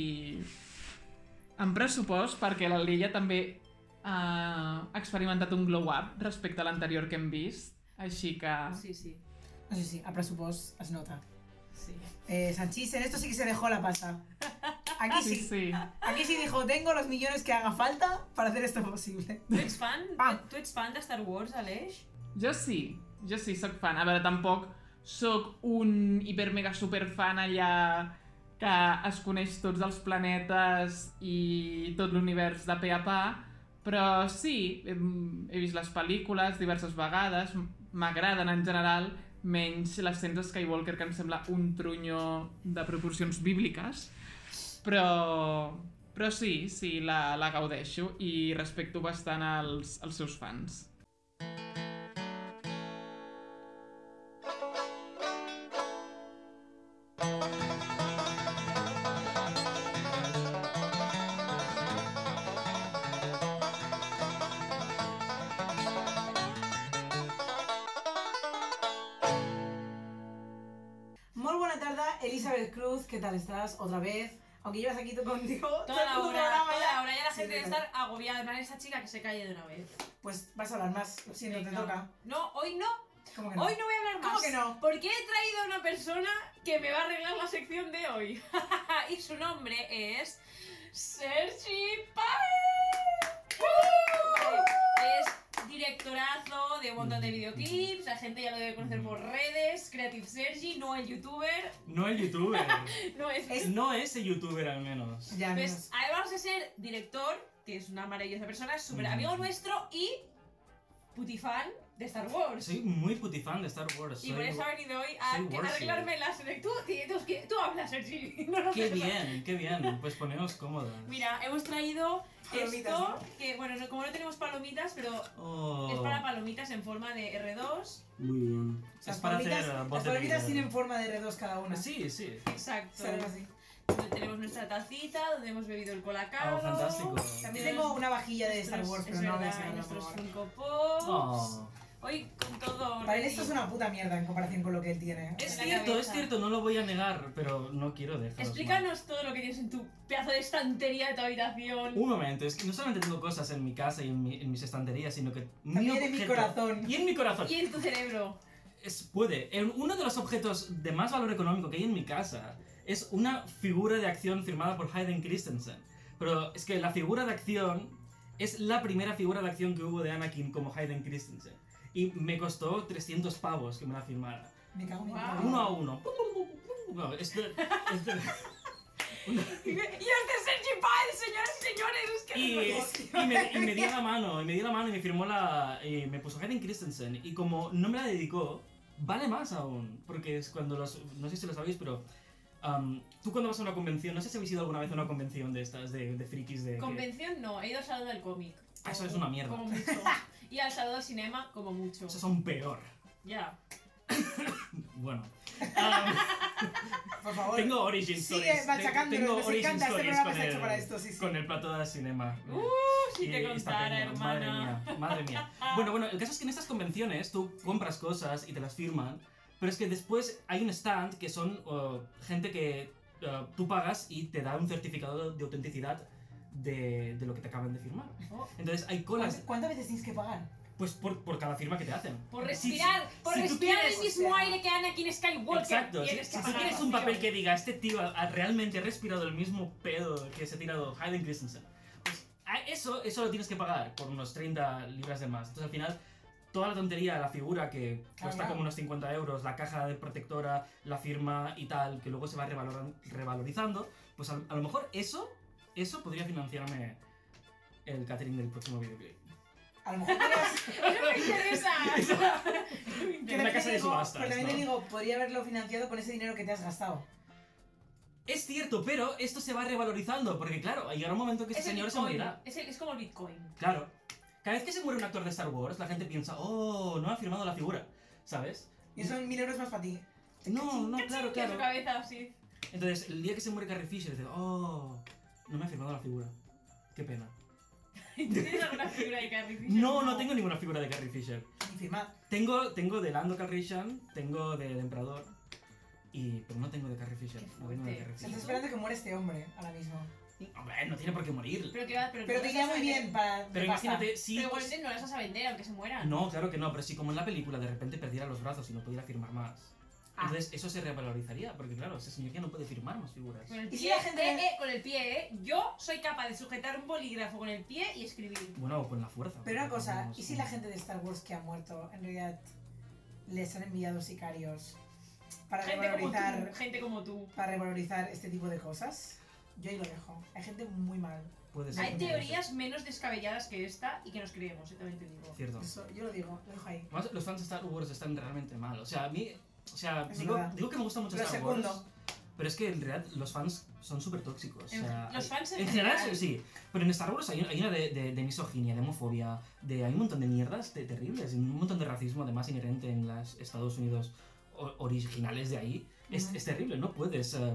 amb pressupost perquè la Leia també ha experimentat un glow up respecte a l'anterior que hem vist. Així que... Sí, sí. No sé si, a presupuesto es nota. Sí. Eh, Sanchis, en esto sí que se dejó la pasa. Aquí sí. Sí, sí. Aquí sí dijo, tengo los millones que haga falta para hacer esto posible. Tu ets fan? Tu ets fan de Star Wars, Aleix? Jo sí, jo sí, sóc fan. A veure, tampoc sóc un hiper mega super fan allà que es coneix tots els planetes i tot l'univers de pe a pa, però sí, he, he vist les pel·lícules diverses vegades, m'agraden en general, menys l'ascens de Skywalker, que em sembla un trunyo de proporcions bíbliques, però, però sí, sí, la, la gaudeixo i respecto bastant els, els seus fans. Muy Cruz, ¿qué tal estás? Otra vez. Aunque llevas aquí tú contigo. Toda la hora, toda la hora. Ya la Sí, gente debe estar agobiada. En plan, esa chica que se calle de una vez. Pues vas a hablar más, lo siento, te toca. No, hoy no. ¿Cómo que no? Hoy no voy a hablar más. ¿Cómo que no? Porque he traído a una persona que me va a arreglar la sección de hoy. <laughs> y su nombre es Sergi Paez. Vale, Es directorazo de un montón de videoclips, la gente ya lo debe conocer por redes, Creative Sergi, no el youtuber, No el youtuber. <laughs> no es... No ese youtuber al menos. Pues, además de ser director, que es una maravillosa persona, es súper amigo nuestro y putifan de Star Wars. Soy muy putifan de Star Wars. Y soy- por eso ha venido hoy a arreglarme la selección. Tú, tú, tú, hablas, Sergi. <laughs> No Qué bien, qué bien. Pues poneos cómodas. Mira, hemos traído Palomitas, esto, ¿no? que bueno, no- como no tenemos palomitas, pero Oh. es para palomitas en forma de R2. Muy bien. Las es para palomitas, hacer las palomitas tienen forma de R2 cada una. Sí, sí. Exacto. Así. Donde tenemos nuestra tacita, donde hemos bebido el colacao. Oh, fantástico. También tengo una vajilla de Star Wars, pero es no voy a verdad, nuestros. Funko Pops. Oh. Hoy con todo. Para él esto es una puta mierda en comparación con lo que él tiene. Es En la cierto, es cabeza. cierto, no lo voy a negar, pero no quiero dejarlo. Explícanos todo lo que tienes en tu pedazo de estantería de tu habitación. Un momento, es que no solamente tengo cosas en mi casa y en, mi- en mis estanterías, sino que También en mi objeto- corazón. Y en mi corazón. Y en tu cerebro. Es, puede. En uno de los objetos de más valor económico que hay en mi casa es una figura de acción firmada por Hayden Christensen. Pero es que la figura de acción es la primera figura de acción que hubo de Anakin como Hayden Christensen. Y me costó 300 pavos que me la firmara. Me cago en mi Wow. Uno a uno. No, es de- es de- <laughs> Y este es Sergi Páez, señoras y señores. Es que Y, y me, y me dio la mano, y me dio la mano y me firmó la. Y me puso Hayden Christensen. Y como no me la dedicó, vale más aún. Porque es cuando los. No sé si lo sabéis, pero. am, tú cuando vas a una convención, no sé si habéis ido alguna vez a una convención de estas, de, de frikis de. que- Convención no, he ido al salón del cómic. Ah, Eso es una mierda. Y al salón del cinema, como mucho. Esos son peor. Ya. <coughs> Bueno. Am, Por favor. tengo origin Sigue stories. tengo nos origin encanta, este stories programa con está hecho el, para esto, sí, sí. Con el plato de cinema. Uh, si Y te contara, peña, Madre hermana. mía, madre mía. <laughs> Bueno, bueno, el caso es que en estas convenciones tú compras cosas y te las firman, pero es que después hay un stand que son uh, gente que eh, tú pagas y te da un certificado de autenticidad de, de lo que te acaban de firmar. Oh. Entonces hay colas, ¿Cuántas- ¿Cuántas veces tienes que pagar? pues por, por cada firma que te hacen. Por Si- respirar, por si respirar tienes- el mismo aire que Anakin Skywalker. Exacto, si, si que tú tienes un papel que diga, este tío ha- ha- realmente ha respirado el mismo pedo que se ha tirado Hayden Christensen, pues a- eso, eso lo tienes que pagar por unos 30 libras de más. Entonces al final, toda la tontería, la figura que cuesta claro. como unos 50 euros, la caja de protectora, la firma y tal, que luego se va revalorizando, pues a, a lo mejor eso, eso podría financiarme el catering del próximo videoclip. A lo mejor podrías... <laughs> Eso me interesa. Que En una también casa te de digo- subastas, Pero también te ¿no? digo, podría haberlo financiado con ese dinero que te has gastado. Es cierto, pero esto se va revalorizando, porque claro, llegará un momento que Es ese señor se morirá. Es, el- es como el Bitcoin. Claro. Cada vez que se muere un actor de Star Wars, la gente piensa, oh, no ha firmado la figura, ¿sabes? Y son mil euros más para ti. No, no, claro, claro. cabeza. Entonces, el día que se muere Carrie Fisher, dice, oh, no me ha firmado la figura. Qué pena. <laughs> ¿Tienes alguna figura de Carrie Fisher? No, no tengo ninguna figura de Carrie Fisher. Ni firmar. Tengo, tengo de Lando Calrissian, tengo del Emperador, y, pero no tengo de Carrie Fisher. No tengo de Carrie Estás Fisher. esperando que muera este hombre ahora mismo. Hombre, no tiene por qué morir. Pero que va, pero, Pero que te queda muy bien para. Pero imagínate, si... Pero igualmente no las vas a vender aunque se mueran. No, claro que no, pero si como en la película de repente perdiera los brazos y no pudiera firmar más. Ah. Entonces eso se revalorizaría, porque claro, ese señor ya no puede firmar más figuras. Con el ¿Y pie, si la gente- eh, eh, con el pie, eh. Yo soy capaz de sujetar un bolígrafo con el pie y escribir. Bueno, con la fuerza. Pero una cosa, tenemos ¿y si la gente de Star Wars que ha muerto en realidad les han enviado sicarios para Gente como revalorizar, tú, gente como tú. para revalorizar este tipo de cosas? Yo ahí lo dejo. Hay gente muy mal. Puede ser. Hay teorías menos descabelladas que esta y que nos creemos, yo también te digo. Cierto. Eso, yo lo digo, lo dejo ahí. Además, los fans de Star Wars están realmente mal. O sea, a mí... O sea, Es digo, digo que me gusta mucho Lo Star segundo. Wars. Pero es que en realidad los fans son súper tóxicos. O En- sea, los fans en en general general. sí, pero en Star Wars hay, hay una de, de- de misoginia, de homofobia, de, hay un montón de mierdas de- terribles, y un montón de racismo además inherente en los Estados Unidos o- originales de ahí. Es, Ujú. es terrible, no puedes eh,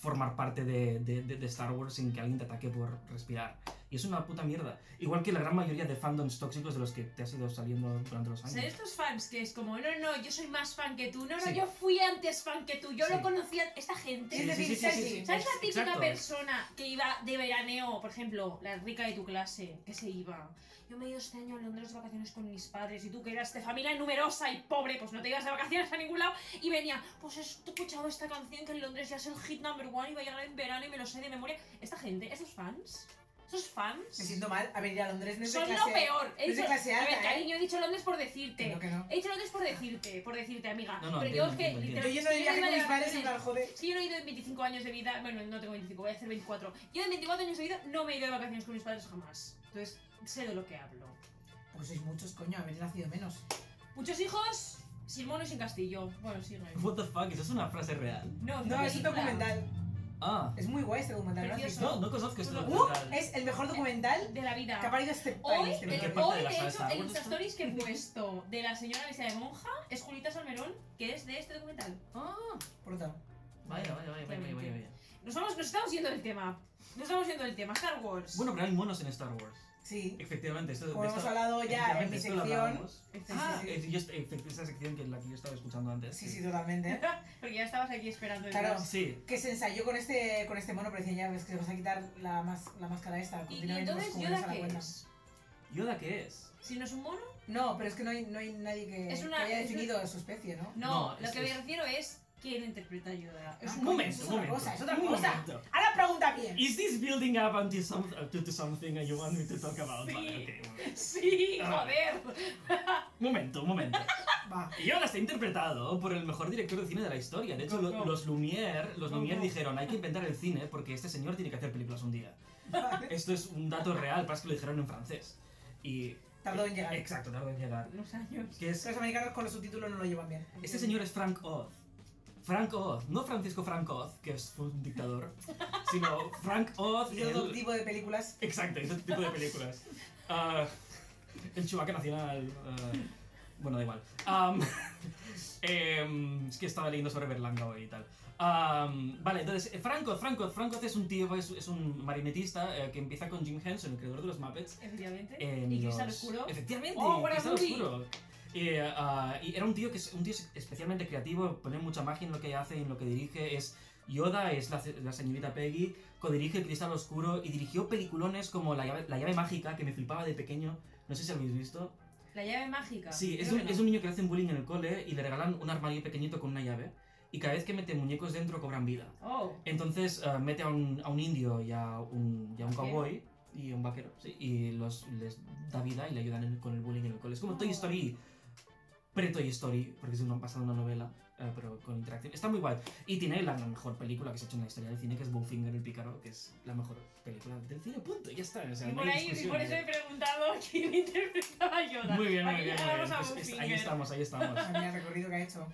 formar parte de, de- de- Star Wars sin que alguien te ataque por respirar. Y es una puta mierda. Igual que la gran mayoría de fandoms tóxicos de los que te has ido saliendo durante los años. ¿Sabes estos fans que es como, no, no, yo soy más fan que tú, no, no, Sí. yo fui antes fan que tú, yo Sí. lo conocía, esta gente. Sí, Es decir. ¿Sabes la típica Exacto. persona que iba de veraneo, por ejemplo, la rica de tu clase, que se iba? Yo me he ido este año a Londres de vacaciones con mis padres y tú que eras de familia numerosa y pobre, pues no te ibas de vacaciones a ningún lado y venía, pues he escuchado esta canción que en Londres ya es el hit number one y va a llegar en verano y me lo sé de memoria. Esta gente, esos fans, esos fans... Me siento mal. A ver, ir a Londres no es de Son clase... lo peor. He no es de dicho- clase a alta, ver, ¿eh? cariño, he dicho Londres por decirte. Que no, que no. He dicho Londres por decirte, por decirte, amiga. No, no, Pero entiendo, yo es que entiendo, Yo de que viaje yo con mis padres en joder. Que yo no he ido en 25 años de vida, bueno, no tengo 25, voy a hacer 24. Yo en 24 años de vida no me he ido de vacaciones con mis padres jamás. Entonces, sé de lo que hablo. Pues sois muchos, coño, habéis nacido menos. Muchos hijos, sin mono y sin castillo. Bueno, sí, no hay. What the fuck, ¿eso es una frase real? No, No, es un película. documental. Ah, Es muy guay este documental. ¿lo has Precioso. visto? no, no conozco este Uh, ¡Uh! documental. Es el mejor documental De la vida. que ha parido este Hoy, país. de el- ¿Qué verdad. parte hoy, de la de hecho, el Insta esto? Stories que he puesto de la señora Alicia de Monja es Julita Salmerón, que es de este documental. Ah, Brutal. vaya, vaya, vaya, vaya, vaya, vaya. Nos, vamos, nos estamos yendo del tema. Nos estamos yendo del tema. Star Wars. Bueno, pero hay monos en Star Wars. Sí. Efectivamente, esto Como de hemos esto- hablado ya en mi esto sección. Este, Ah, sí, sí. eh, yo est- efect- esa sección que es la que yo estaba escuchando antes. Sí, sí, totalmente. <laughs> Porque ya estabas aquí esperando. Claro. detrás. Sí. Que se ensayó con este, con este mono, pero decían ya, ves que se vas a quitar la, mas- la máscara esta. ¿Y, y entonces Yoda da qué es? ¿Yoda qué es? Si no es un mono. No, pero es que no hay, no hay nadie que, Es una- que haya es definido su especie, ¿no? No, No, lo es- que me es- refiero es quién interpreta a Yoda. Es un Un coño, momento, es un otra momento. cosa, es otra Un cosa. momento. Ahora pregunta bien. Is this building up until some, uh, to, to something you want me to talk about? Sí. Vale, ok, un momento. Sí, Ah. joder. Momento, un momento. <laughs> Va. Yoda está interpretado por el mejor director de cine de la historia. De hecho, Go, lo- go. los Lumière, los Lumière dijeron, hay que inventar el cine porque este señor tiene que hacer películas un día. Vale. Esto es un dato real, pasa que lo dijeron en francés. Y... Tardó en llegar. Exacto, tardó en llegar. Unos años. Que es Los americanos con los subtítulos no lo llevan bien. Este señor es Frank Oz. Frank Oz, no Francisco Frank Oz, que es un dictador, <laughs> sino Frank Oz. Y otro el- tipo de películas. Exacto, ese tipo de películas. <laughs> Ah, el Chewbacca Nacional. ah, bueno, da igual. <laughs> Em, es que estaba leyendo sobre Berlanga hoy y tal. Am, vale, entonces, eh, Frank Oz, Frank Oz, Frank Oz es un tío, es, es un marinetista eh, que empieza con Jim Henson, el creador de los Muppets. Efectivamente. en ¿Y Cristal Oscuro? Efectivamente, Oh, Cristal. Oscuro. Y, ah, y era un tío que es un tío especialmente creativo, pone mucha magia en lo que hace y en lo que dirige. Es Yoda, es la, la señorita Peggy, codirige El Cristal Oscuro y dirigió peliculones como La llave, la llave mágica, que me flipaba de pequeño. No sé si habéis visto. La llave mágica. Sí, es un, que es no. un niño que le hacen bullying en el cole y le regalan un armario pequeñito con una llave. Y cada vez que mete muñecos dentro cobran vida. Oh. Entonces eh, mete a un, a un indio y a un, y a un cowboy y a un vaquero, sí, y los, les da vida y le ayudan en- con el bullying en el cole. Es como Toy Story, pre-Toy Story, porque es una, basada en una novela, eh, pero con interacción. Está muy guay. Y tiene la mejor película que se ha hecho en la historia del cine, que es Bowfinger el Pícaro, que es la mejor película del cine, punto, ya está. o sea, Y no por hay ahí, y por eso he preguntado <laughs> quién interpretaba a Yoda. Muy bien, muy Aquí bien, muy bien. Pues es- ahí estamos, ahí estamos. <laughs> El recorrido que ha hecho.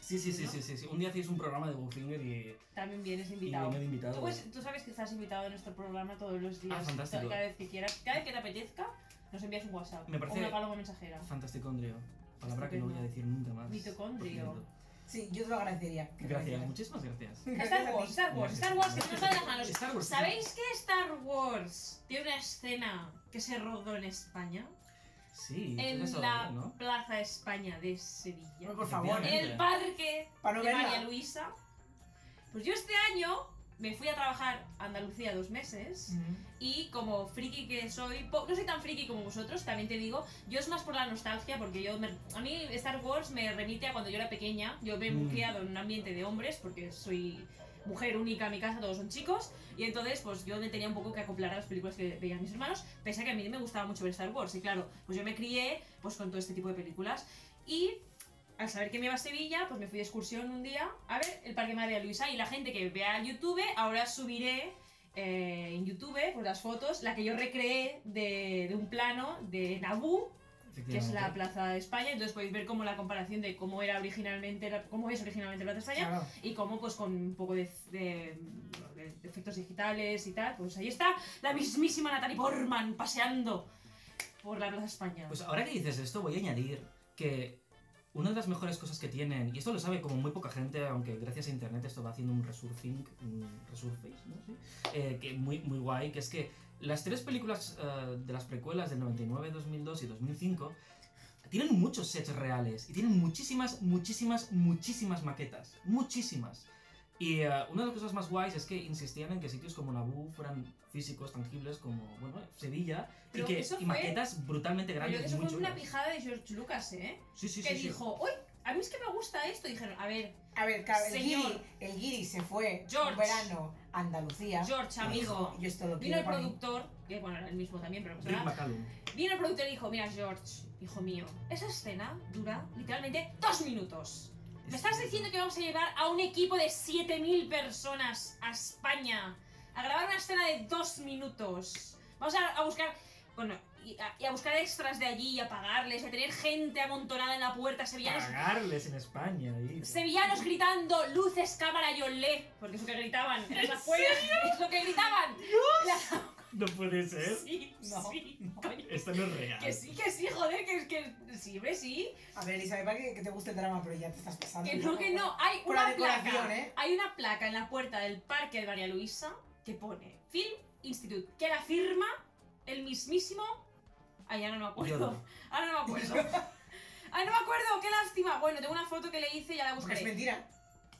Sí, sí, sí, sí, sí, sí. Un día hacéis un programa de Bowfinger y... También vienes Y invitado. de invitado. Tú, pues, tú sabes que estás invitado a nuestro programa todos los días. Ah, fantástico. Cada vez que quieras. Cada vez que te apetezca, nos envías un WhatsApp. Me parece- O una paloma mensajera. Fantásticondrio. Palabra que no voy a decir nunca más. Mitocondrio. Sí, yo te lo agradecería. Gracias, muchísimas gracias. Star Wars, Star Wars, Star Wars, que se nos va de las manos. Star Wars. ¿Sabéis que Star Wars tiene una escena que se rodó en España? Sí, En la. Plaza España de Sevilla. por favor. En el parque de. María Luisa. Pues yo este año me fui a trabajar a Andalucía dos meses. Y como friki que soy, no soy tan friki como vosotros, también te digo, yo es más por la nostalgia, porque yo, me- a mí Star Wars me remite a cuando yo era pequeña, yo me he Mm. criado en un ambiente de hombres, porque soy mujer única en mi casa, todos son chicos, y entonces pues yo me tenía un poco que acoplar a las películas que veían mis hermanos, pese a que a mí me gustaba mucho ver Star Wars, y claro, pues yo me crié pues con todo este tipo de películas, y al saber que me iba a Sevilla, pues me fui de excursión un día a ver el Parque María Luisa y la gente que vea YouTube, ahora subiré eh, en YouTube pues las fotos, la que yo recreé de, de un plano de Naboo, que es la. Plaza de España, entonces podéis ver como la comparación de cómo era originalmente, la- cómo es originalmente la Plaza de España Claro. y cómo pues con un poco de, de- de- de efectos digitales y tal, pues ahí está la mismísima Natalie Portman paseando por la Plaza de España. Pues ahora que dices esto, voy a añadir que una de las mejores cosas que tienen, y esto lo sabe como muy poca gente, aunque gracias a internet esto va haciendo un resurfing, un resurface, ¿no? Sí. Eh, que muy, muy guay, que es que las tres películas eh, de las precuelas del 99, 2002 y 2005 tienen muchos sets reales y tienen muchísimas, muchísimas, muchísimas maquetas. Muchísimas. Y eh, una de las cosas más guays es que insistían en que sitios como Naboo fueran físicos, tangibles, como bueno, Sevilla, Pero y que eso y fue- maquetas brutalmente Pero grandes y eso muy fue una chulas. pijada de George Lucas, ¿eh? Sí, sí, que sí, dijo, uy, a mí es que me gusta esto. Y dijeron, a ver, A ver, el. Guiri, el Guiri se fue George. un verano a Andalucía. George, amigo. Yo esto lo Vino el para mí". productor, que bueno, era el mismo también, pero Rick. McCallum. Vino el productor y dijo, mira George, hijo mío, esa escena dura literalmente dos minutos. ¿Me estás diciendo que vamos a llevar a un equipo de 7.000 personas a España a grabar una escena de dos minutos? Vamos a, a buscar, bueno, y a, y a buscar extras de allí y a pagarles, y a tener gente amontonada en la puerta, sevillanos, Pagarles en España. ahí. sevillanos gritando, luces, cámara y olé, porque es lo que gritaban en las afueras, es lo que gritaban. La- No puede ser. Sí, sí, coño. Esto no es real. Que sí, que sí, joder, que, que sí, hombre, sí. A ver, Elizabeth, para que, que te guste el drama, pero ya te estás pasando. Que no, que no. Hay Por una decoración, placa. ¿eh? Hay una placa en la puerta del parque de María Luisa que pone Film Institute, que la firma el mismísimo. Ay, <laughs> ahora no me acuerdo. Yoda. <laughs> Ahora no me acuerdo. Ay, no me acuerdo, qué lástima. Bueno, tengo una foto que le hice y ya la Porque buscaré. es mentira.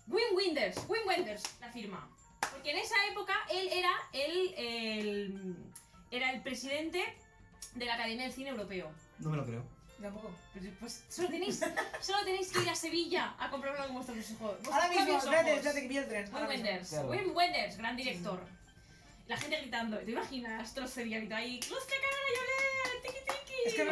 Wim Wenders, Wim Wenders la firma. Porque en esa época él era el, el- era el presidente de la Academia del Cine Europeo. No me lo creo. Tampoco. Pues, pues solo tenéis, solo tenéis que ir a Sevilla a comprobarlo con vuestros ojos. Ahora mismo, espérate, espérate que vi el tren. Wim. Wenders, Claro. Wim Wenders, gran director. La gente gritando, ¿te imaginas? Todos sevillanos ahí, ¡Luz que cara, Yolé! ¡Tiki tiki! Es que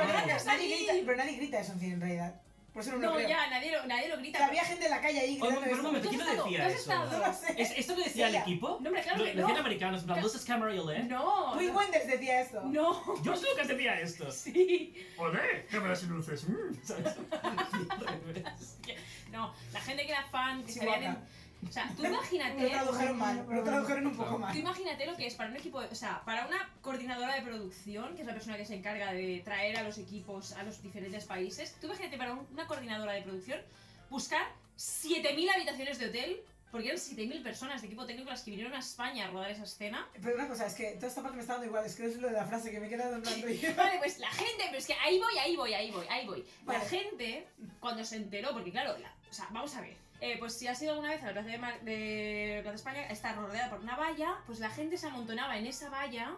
pero nadie grita eso en cine en realidad. Por eso no, lo No, creo. ya, nadie lo, nadie lo grita. Que había gente en la calle ahí Oye, pero un esto. momento, ¿Tú ¿quién lo decía ¿Tú has eso? No lo sé. ¿Es- ¿Esto lo decía el Ella. equipo? No, hombre, claro Lo, que lo decían no. americanos, en plan, luces, cámara y olé. No, no. Wenders decía esto. No. George Lucas decía esto. <laughs> Sí. Olé, cámaras y luces. mm, ¿sabes? <laughs> No, la gente que era fan, que Chihuahua. salían en... O sea, tú imagínate... Lo tradujeron mal, lo tradujeron un poco mal. Tú imagínate lo que es para un equipo, o sea, para una coordinadora de producción, que es la persona que se encarga de traer a los equipos a los diferentes países. Tú imagínate para un- una coordinadora de producción buscar 7.000 habitaciones de hotel Porque eran 7.000 personas de equipo técnico las que vinieron a España a rodar esa escena. Pero una cosa, es que toda esta parte me está dando igual, es que es lo de la frase que me he quedado en blanco. y- <laughs> Vale, pues la gente, pero es que ahí voy, ahí voy, ahí voy, ahí voy. La Vale. gente, cuando se enteró, porque claro, la- o sea, vamos a ver. Eh, pues si has ido alguna vez a la Plaza de, Mar- de Plaza España, está rodeada por una valla, pues la gente se amontonaba en esa valla,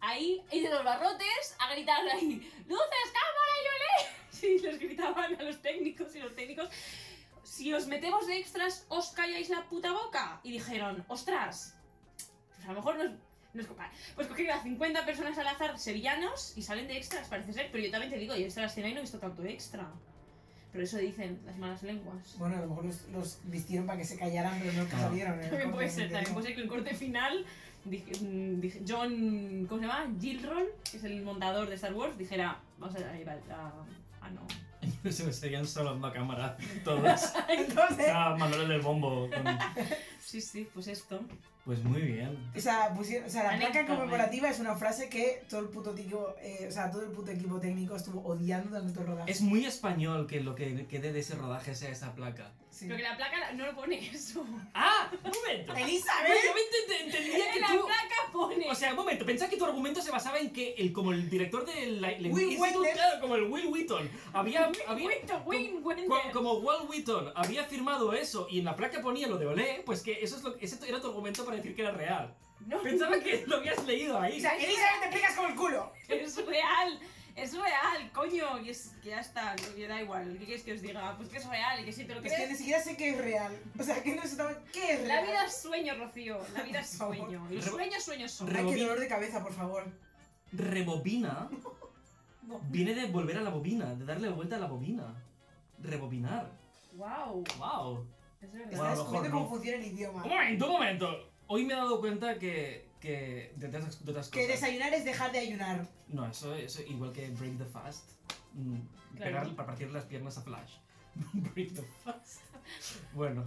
ahí, y de los barrotes, a gritar ahí, ¡Luces, cámara y olé! <laughs> Sí, les gritaban a los técnicos y los técnicos, si os metemos de extras, os calláis la puta boca. Y dijeron, ostras, pues a lo mejor no es, no es culpa. Pues cogieron a 50 personas al azar sevillanos y salen de extras, parece ser. Pero yo también te digo, yo la escena y no he visto tanto extra. Pero eso dicen las malas lenguas. Bueno, a lo mejor los, los vistieron para que se callaran, pero no que salieron. en el También puede ser, también puede ser que el corte final, dije- mm, dije- John, ¿cómo se llama? Gilroy, que es el montador de Star Wars, dijera, vamos a llevar a... Ah, no. <laughs> Se me estarían salvando a cámara todos. <laughs> Entonces, Ah, Manuel del Bombo. con- Sí, sí, pues esto. Pues muy bien. o sea, pusieron- o sea, la placa Anécdota, conmemorativa es una frase que todo el puto equipo, eh, o sea, todo el puto equipo técnico estuvo odiando durante todo el rodaje. Es muy español que lo que quede de ese rodaje sea esa placa. Sí. Pero que la placa no lo pone eso. ¡Ah! <laughs> ¡Un momento! ¡Elizabeth! Pues yo me ent- entendía que la tú... placa pone. O sea, un momento, pensaba que tu argumento se basaba en que el, como el director del Will Wendell. claro, como el Will Wheaton, había, había Wheaton, Wendell. co- como Will Wheaton había firmado eso y en la placa ponía lo de Olé, pues que eso es lo, ese era tu argumento para decir que era real. No. Pensaba que lo habías leído ahí. O sea, Elizabeth te picas como el culo. Es real, es real, coño. Y es que ya está, que da igual. ¿Qué quieres que os diga? Pues que es real y que si te lo Es que ni siquiera sé qué es real. O sea, que no sé qué es La real. vida es sueño, Rocío. La vida es sueño. Y los sueños, sueños son. Ay, qué dolor de cabeza, por favor. Rebobina <laughs> viene de volver a la bobina, de darle vuelta a la bobina. Rebobinar. Wow, ¡Wow! es Bueno, verdad. Estás descubriendo no. cómo funciona el idioma. Un momento, un momento. Hoy me he dado cuenta que. Que de, otras, de otras Que cosas. desayunar es dejar de ayunar. No, eso, eso igual que Break the Fast. mm, Claro. Pegar para partir las piernas a Flash. <laughs> Break the Fast. Bueno,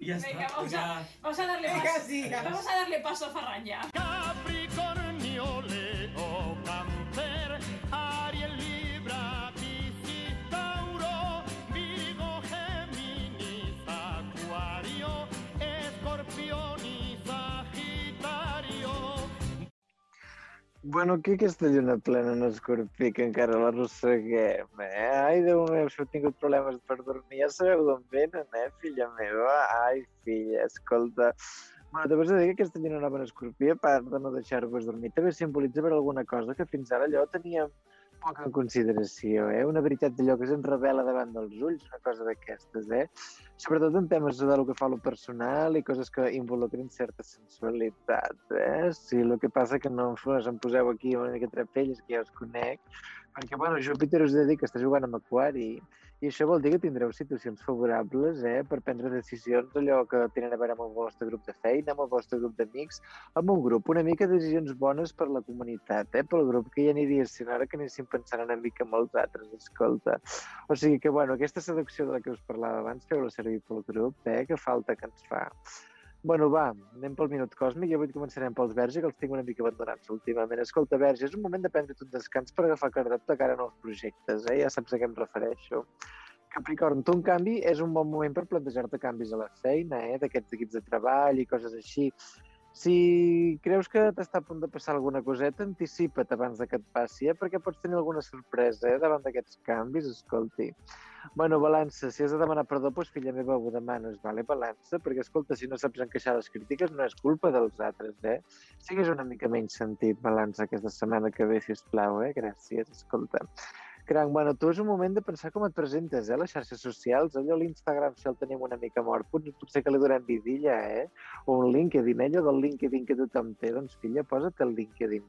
y ya Venga, está. vamos, ya- a, vamos a darle Venga, paso. siga. Vamos a darle paso a Farranya. Capricornio, Leo, Cáncer, Bueno, aquí aquesta lluna plena en escorpí, que encara l'arrosseguem, eh? Ai, Déu meu, si heu tingut problemes per dormir, ja sabeu d'on venen, eh, filla meva? Ai, filla, escolta... Bueno, també us de dir que aquesta lluna nova en escorpí, a part de no deixar-vos dormir, també simbolitza per alguna cosa que fins ara allò teníem poca consideració, eh? Una veritat d'allò que se'ns revela davant dels ulls, una cosa d'aquestes, eh? Sobretot en temes de lo que fa lo personal i coses que involucren certa sensualitat, eh? Sí, el que passa que no us em poseu aquí una mica trapelles, que ja us conec, perquè, bueno, Júpiter us he de dir que està jugant amb Aquari i això vol dir que tindreu situacions favorables eh, per prendre decisions allò que tenen a veure amb el vostre grup de feina, amb el vostre grup d'amics, amb un grup, una mica decisions bones per la comunitat, eh, pel grup que ja aniria sent ara que anéssim pensant una mica en els altres, escolta. O sigui que, bueno, aquesta seducció de la que us parlava abans, feu-la servir pel grup, eh, que falta que ens fa. Bueno, va, anem pel minut còsmic i avui començarem pels Verge, que els tinc una mica abandonats últimament. Escolta, Verge, és un moment de prendre't un descans per agafar cardat de cara a nous projectes, eh? Ja saps a què em refereixo. Capricorn, tu, en canvi, és un bon moment per plantejar-te canvis a la feina, eh? d'aquests equips de treball i coses així. Si creus que t'està a punt de passar alguna coseta, anticipa't abans de que et passi, eh? perquè pots tenir alguna sorpresa eh? davant d'aquests canvis, escolti. Bueno, balança, si has de demanar perdó, doncs filla meva, ho demanes, vale, balança? Perquè, escolta, si no saps encaixar les crítiques, no és culpa dels altres, eh? Sigues una mica menys sentit, balança, aquesta setmana que ve, si plau, eh? Gràcies, escolta. Cranc, bueno, tu és un moment de pensar com et presentes, eh? Les xarxes socials, allò l'Instagram, si el tenim una mica mort, pot- potser que li donem vidilla, eh? O un LinkedIn, allò del LinkedIn que tothom té, doncs, filla, posa't el LinkedIn.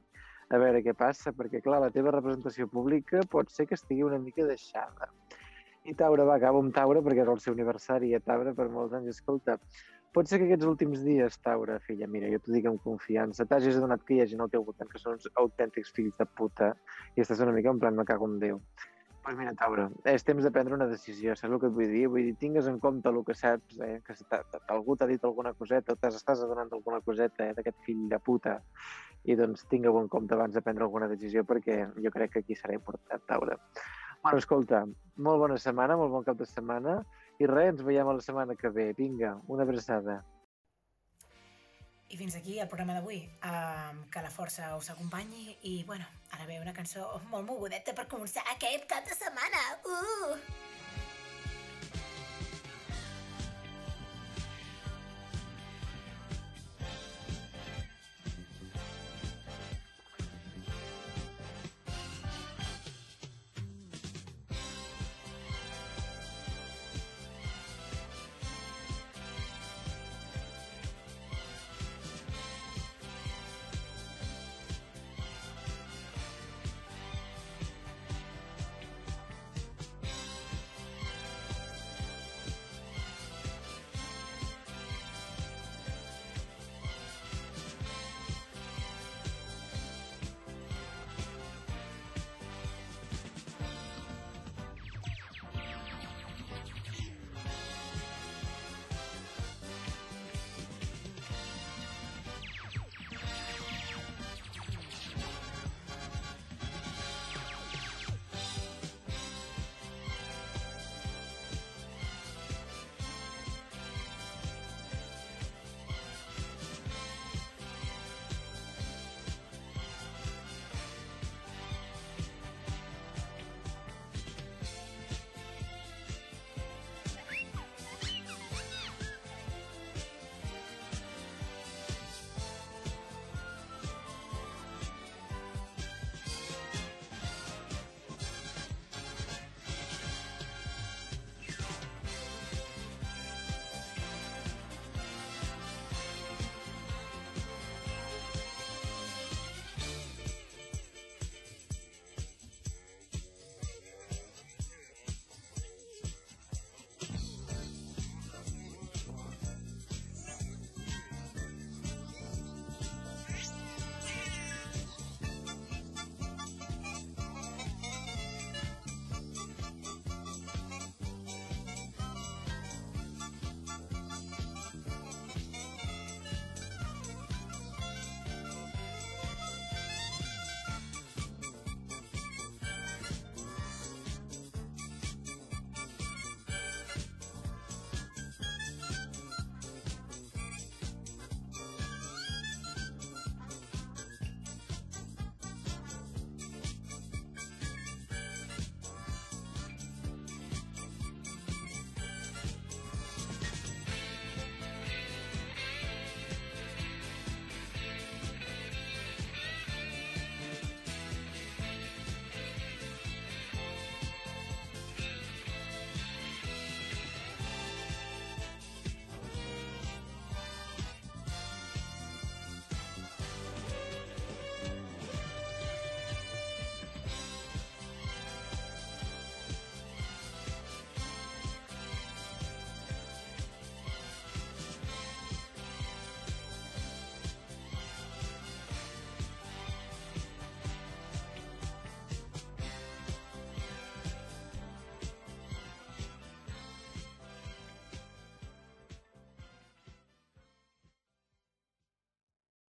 A veure què passa, perquè, clar, la teva representació pública pot ser que estigui una mica deixada. I Taure, va, acabo amb Taure perquè és el seu aniversari, a Taure per molts anys. Escolta, pot ser que aquests últims dies, Taure, filla, mira, jo t'ho dic amb confiança, t'hagis adonat que hi ha gent al teu voltant que són uns autèntics fills de puta i estàs una mica en plan, me cago en Déu. Doncs pues mira, Taure, és temps de prendre una decisió, saps el que et vull dir? Vull dir, tingues en compte el que saps, eh? que algú t'ha dit alguna coseta, o t'estàs adonant d'alguna coseta eh? d'aquest fill de puta, i doncs tingueu en compte abans de prendre alguna decisió perquè jo crec que aquí serà important, Taure. Bueno, escolta, molt bona setmana, molt bon cap de setmana I res, ens veiem la setmana que ve. Vinga, una abraçada. I fins aquí el programa d'avui. Um, que la força us acompanyi i, bueno, ara ve una cançó molt mogudeta per començar aquest cap de setmana. Uh!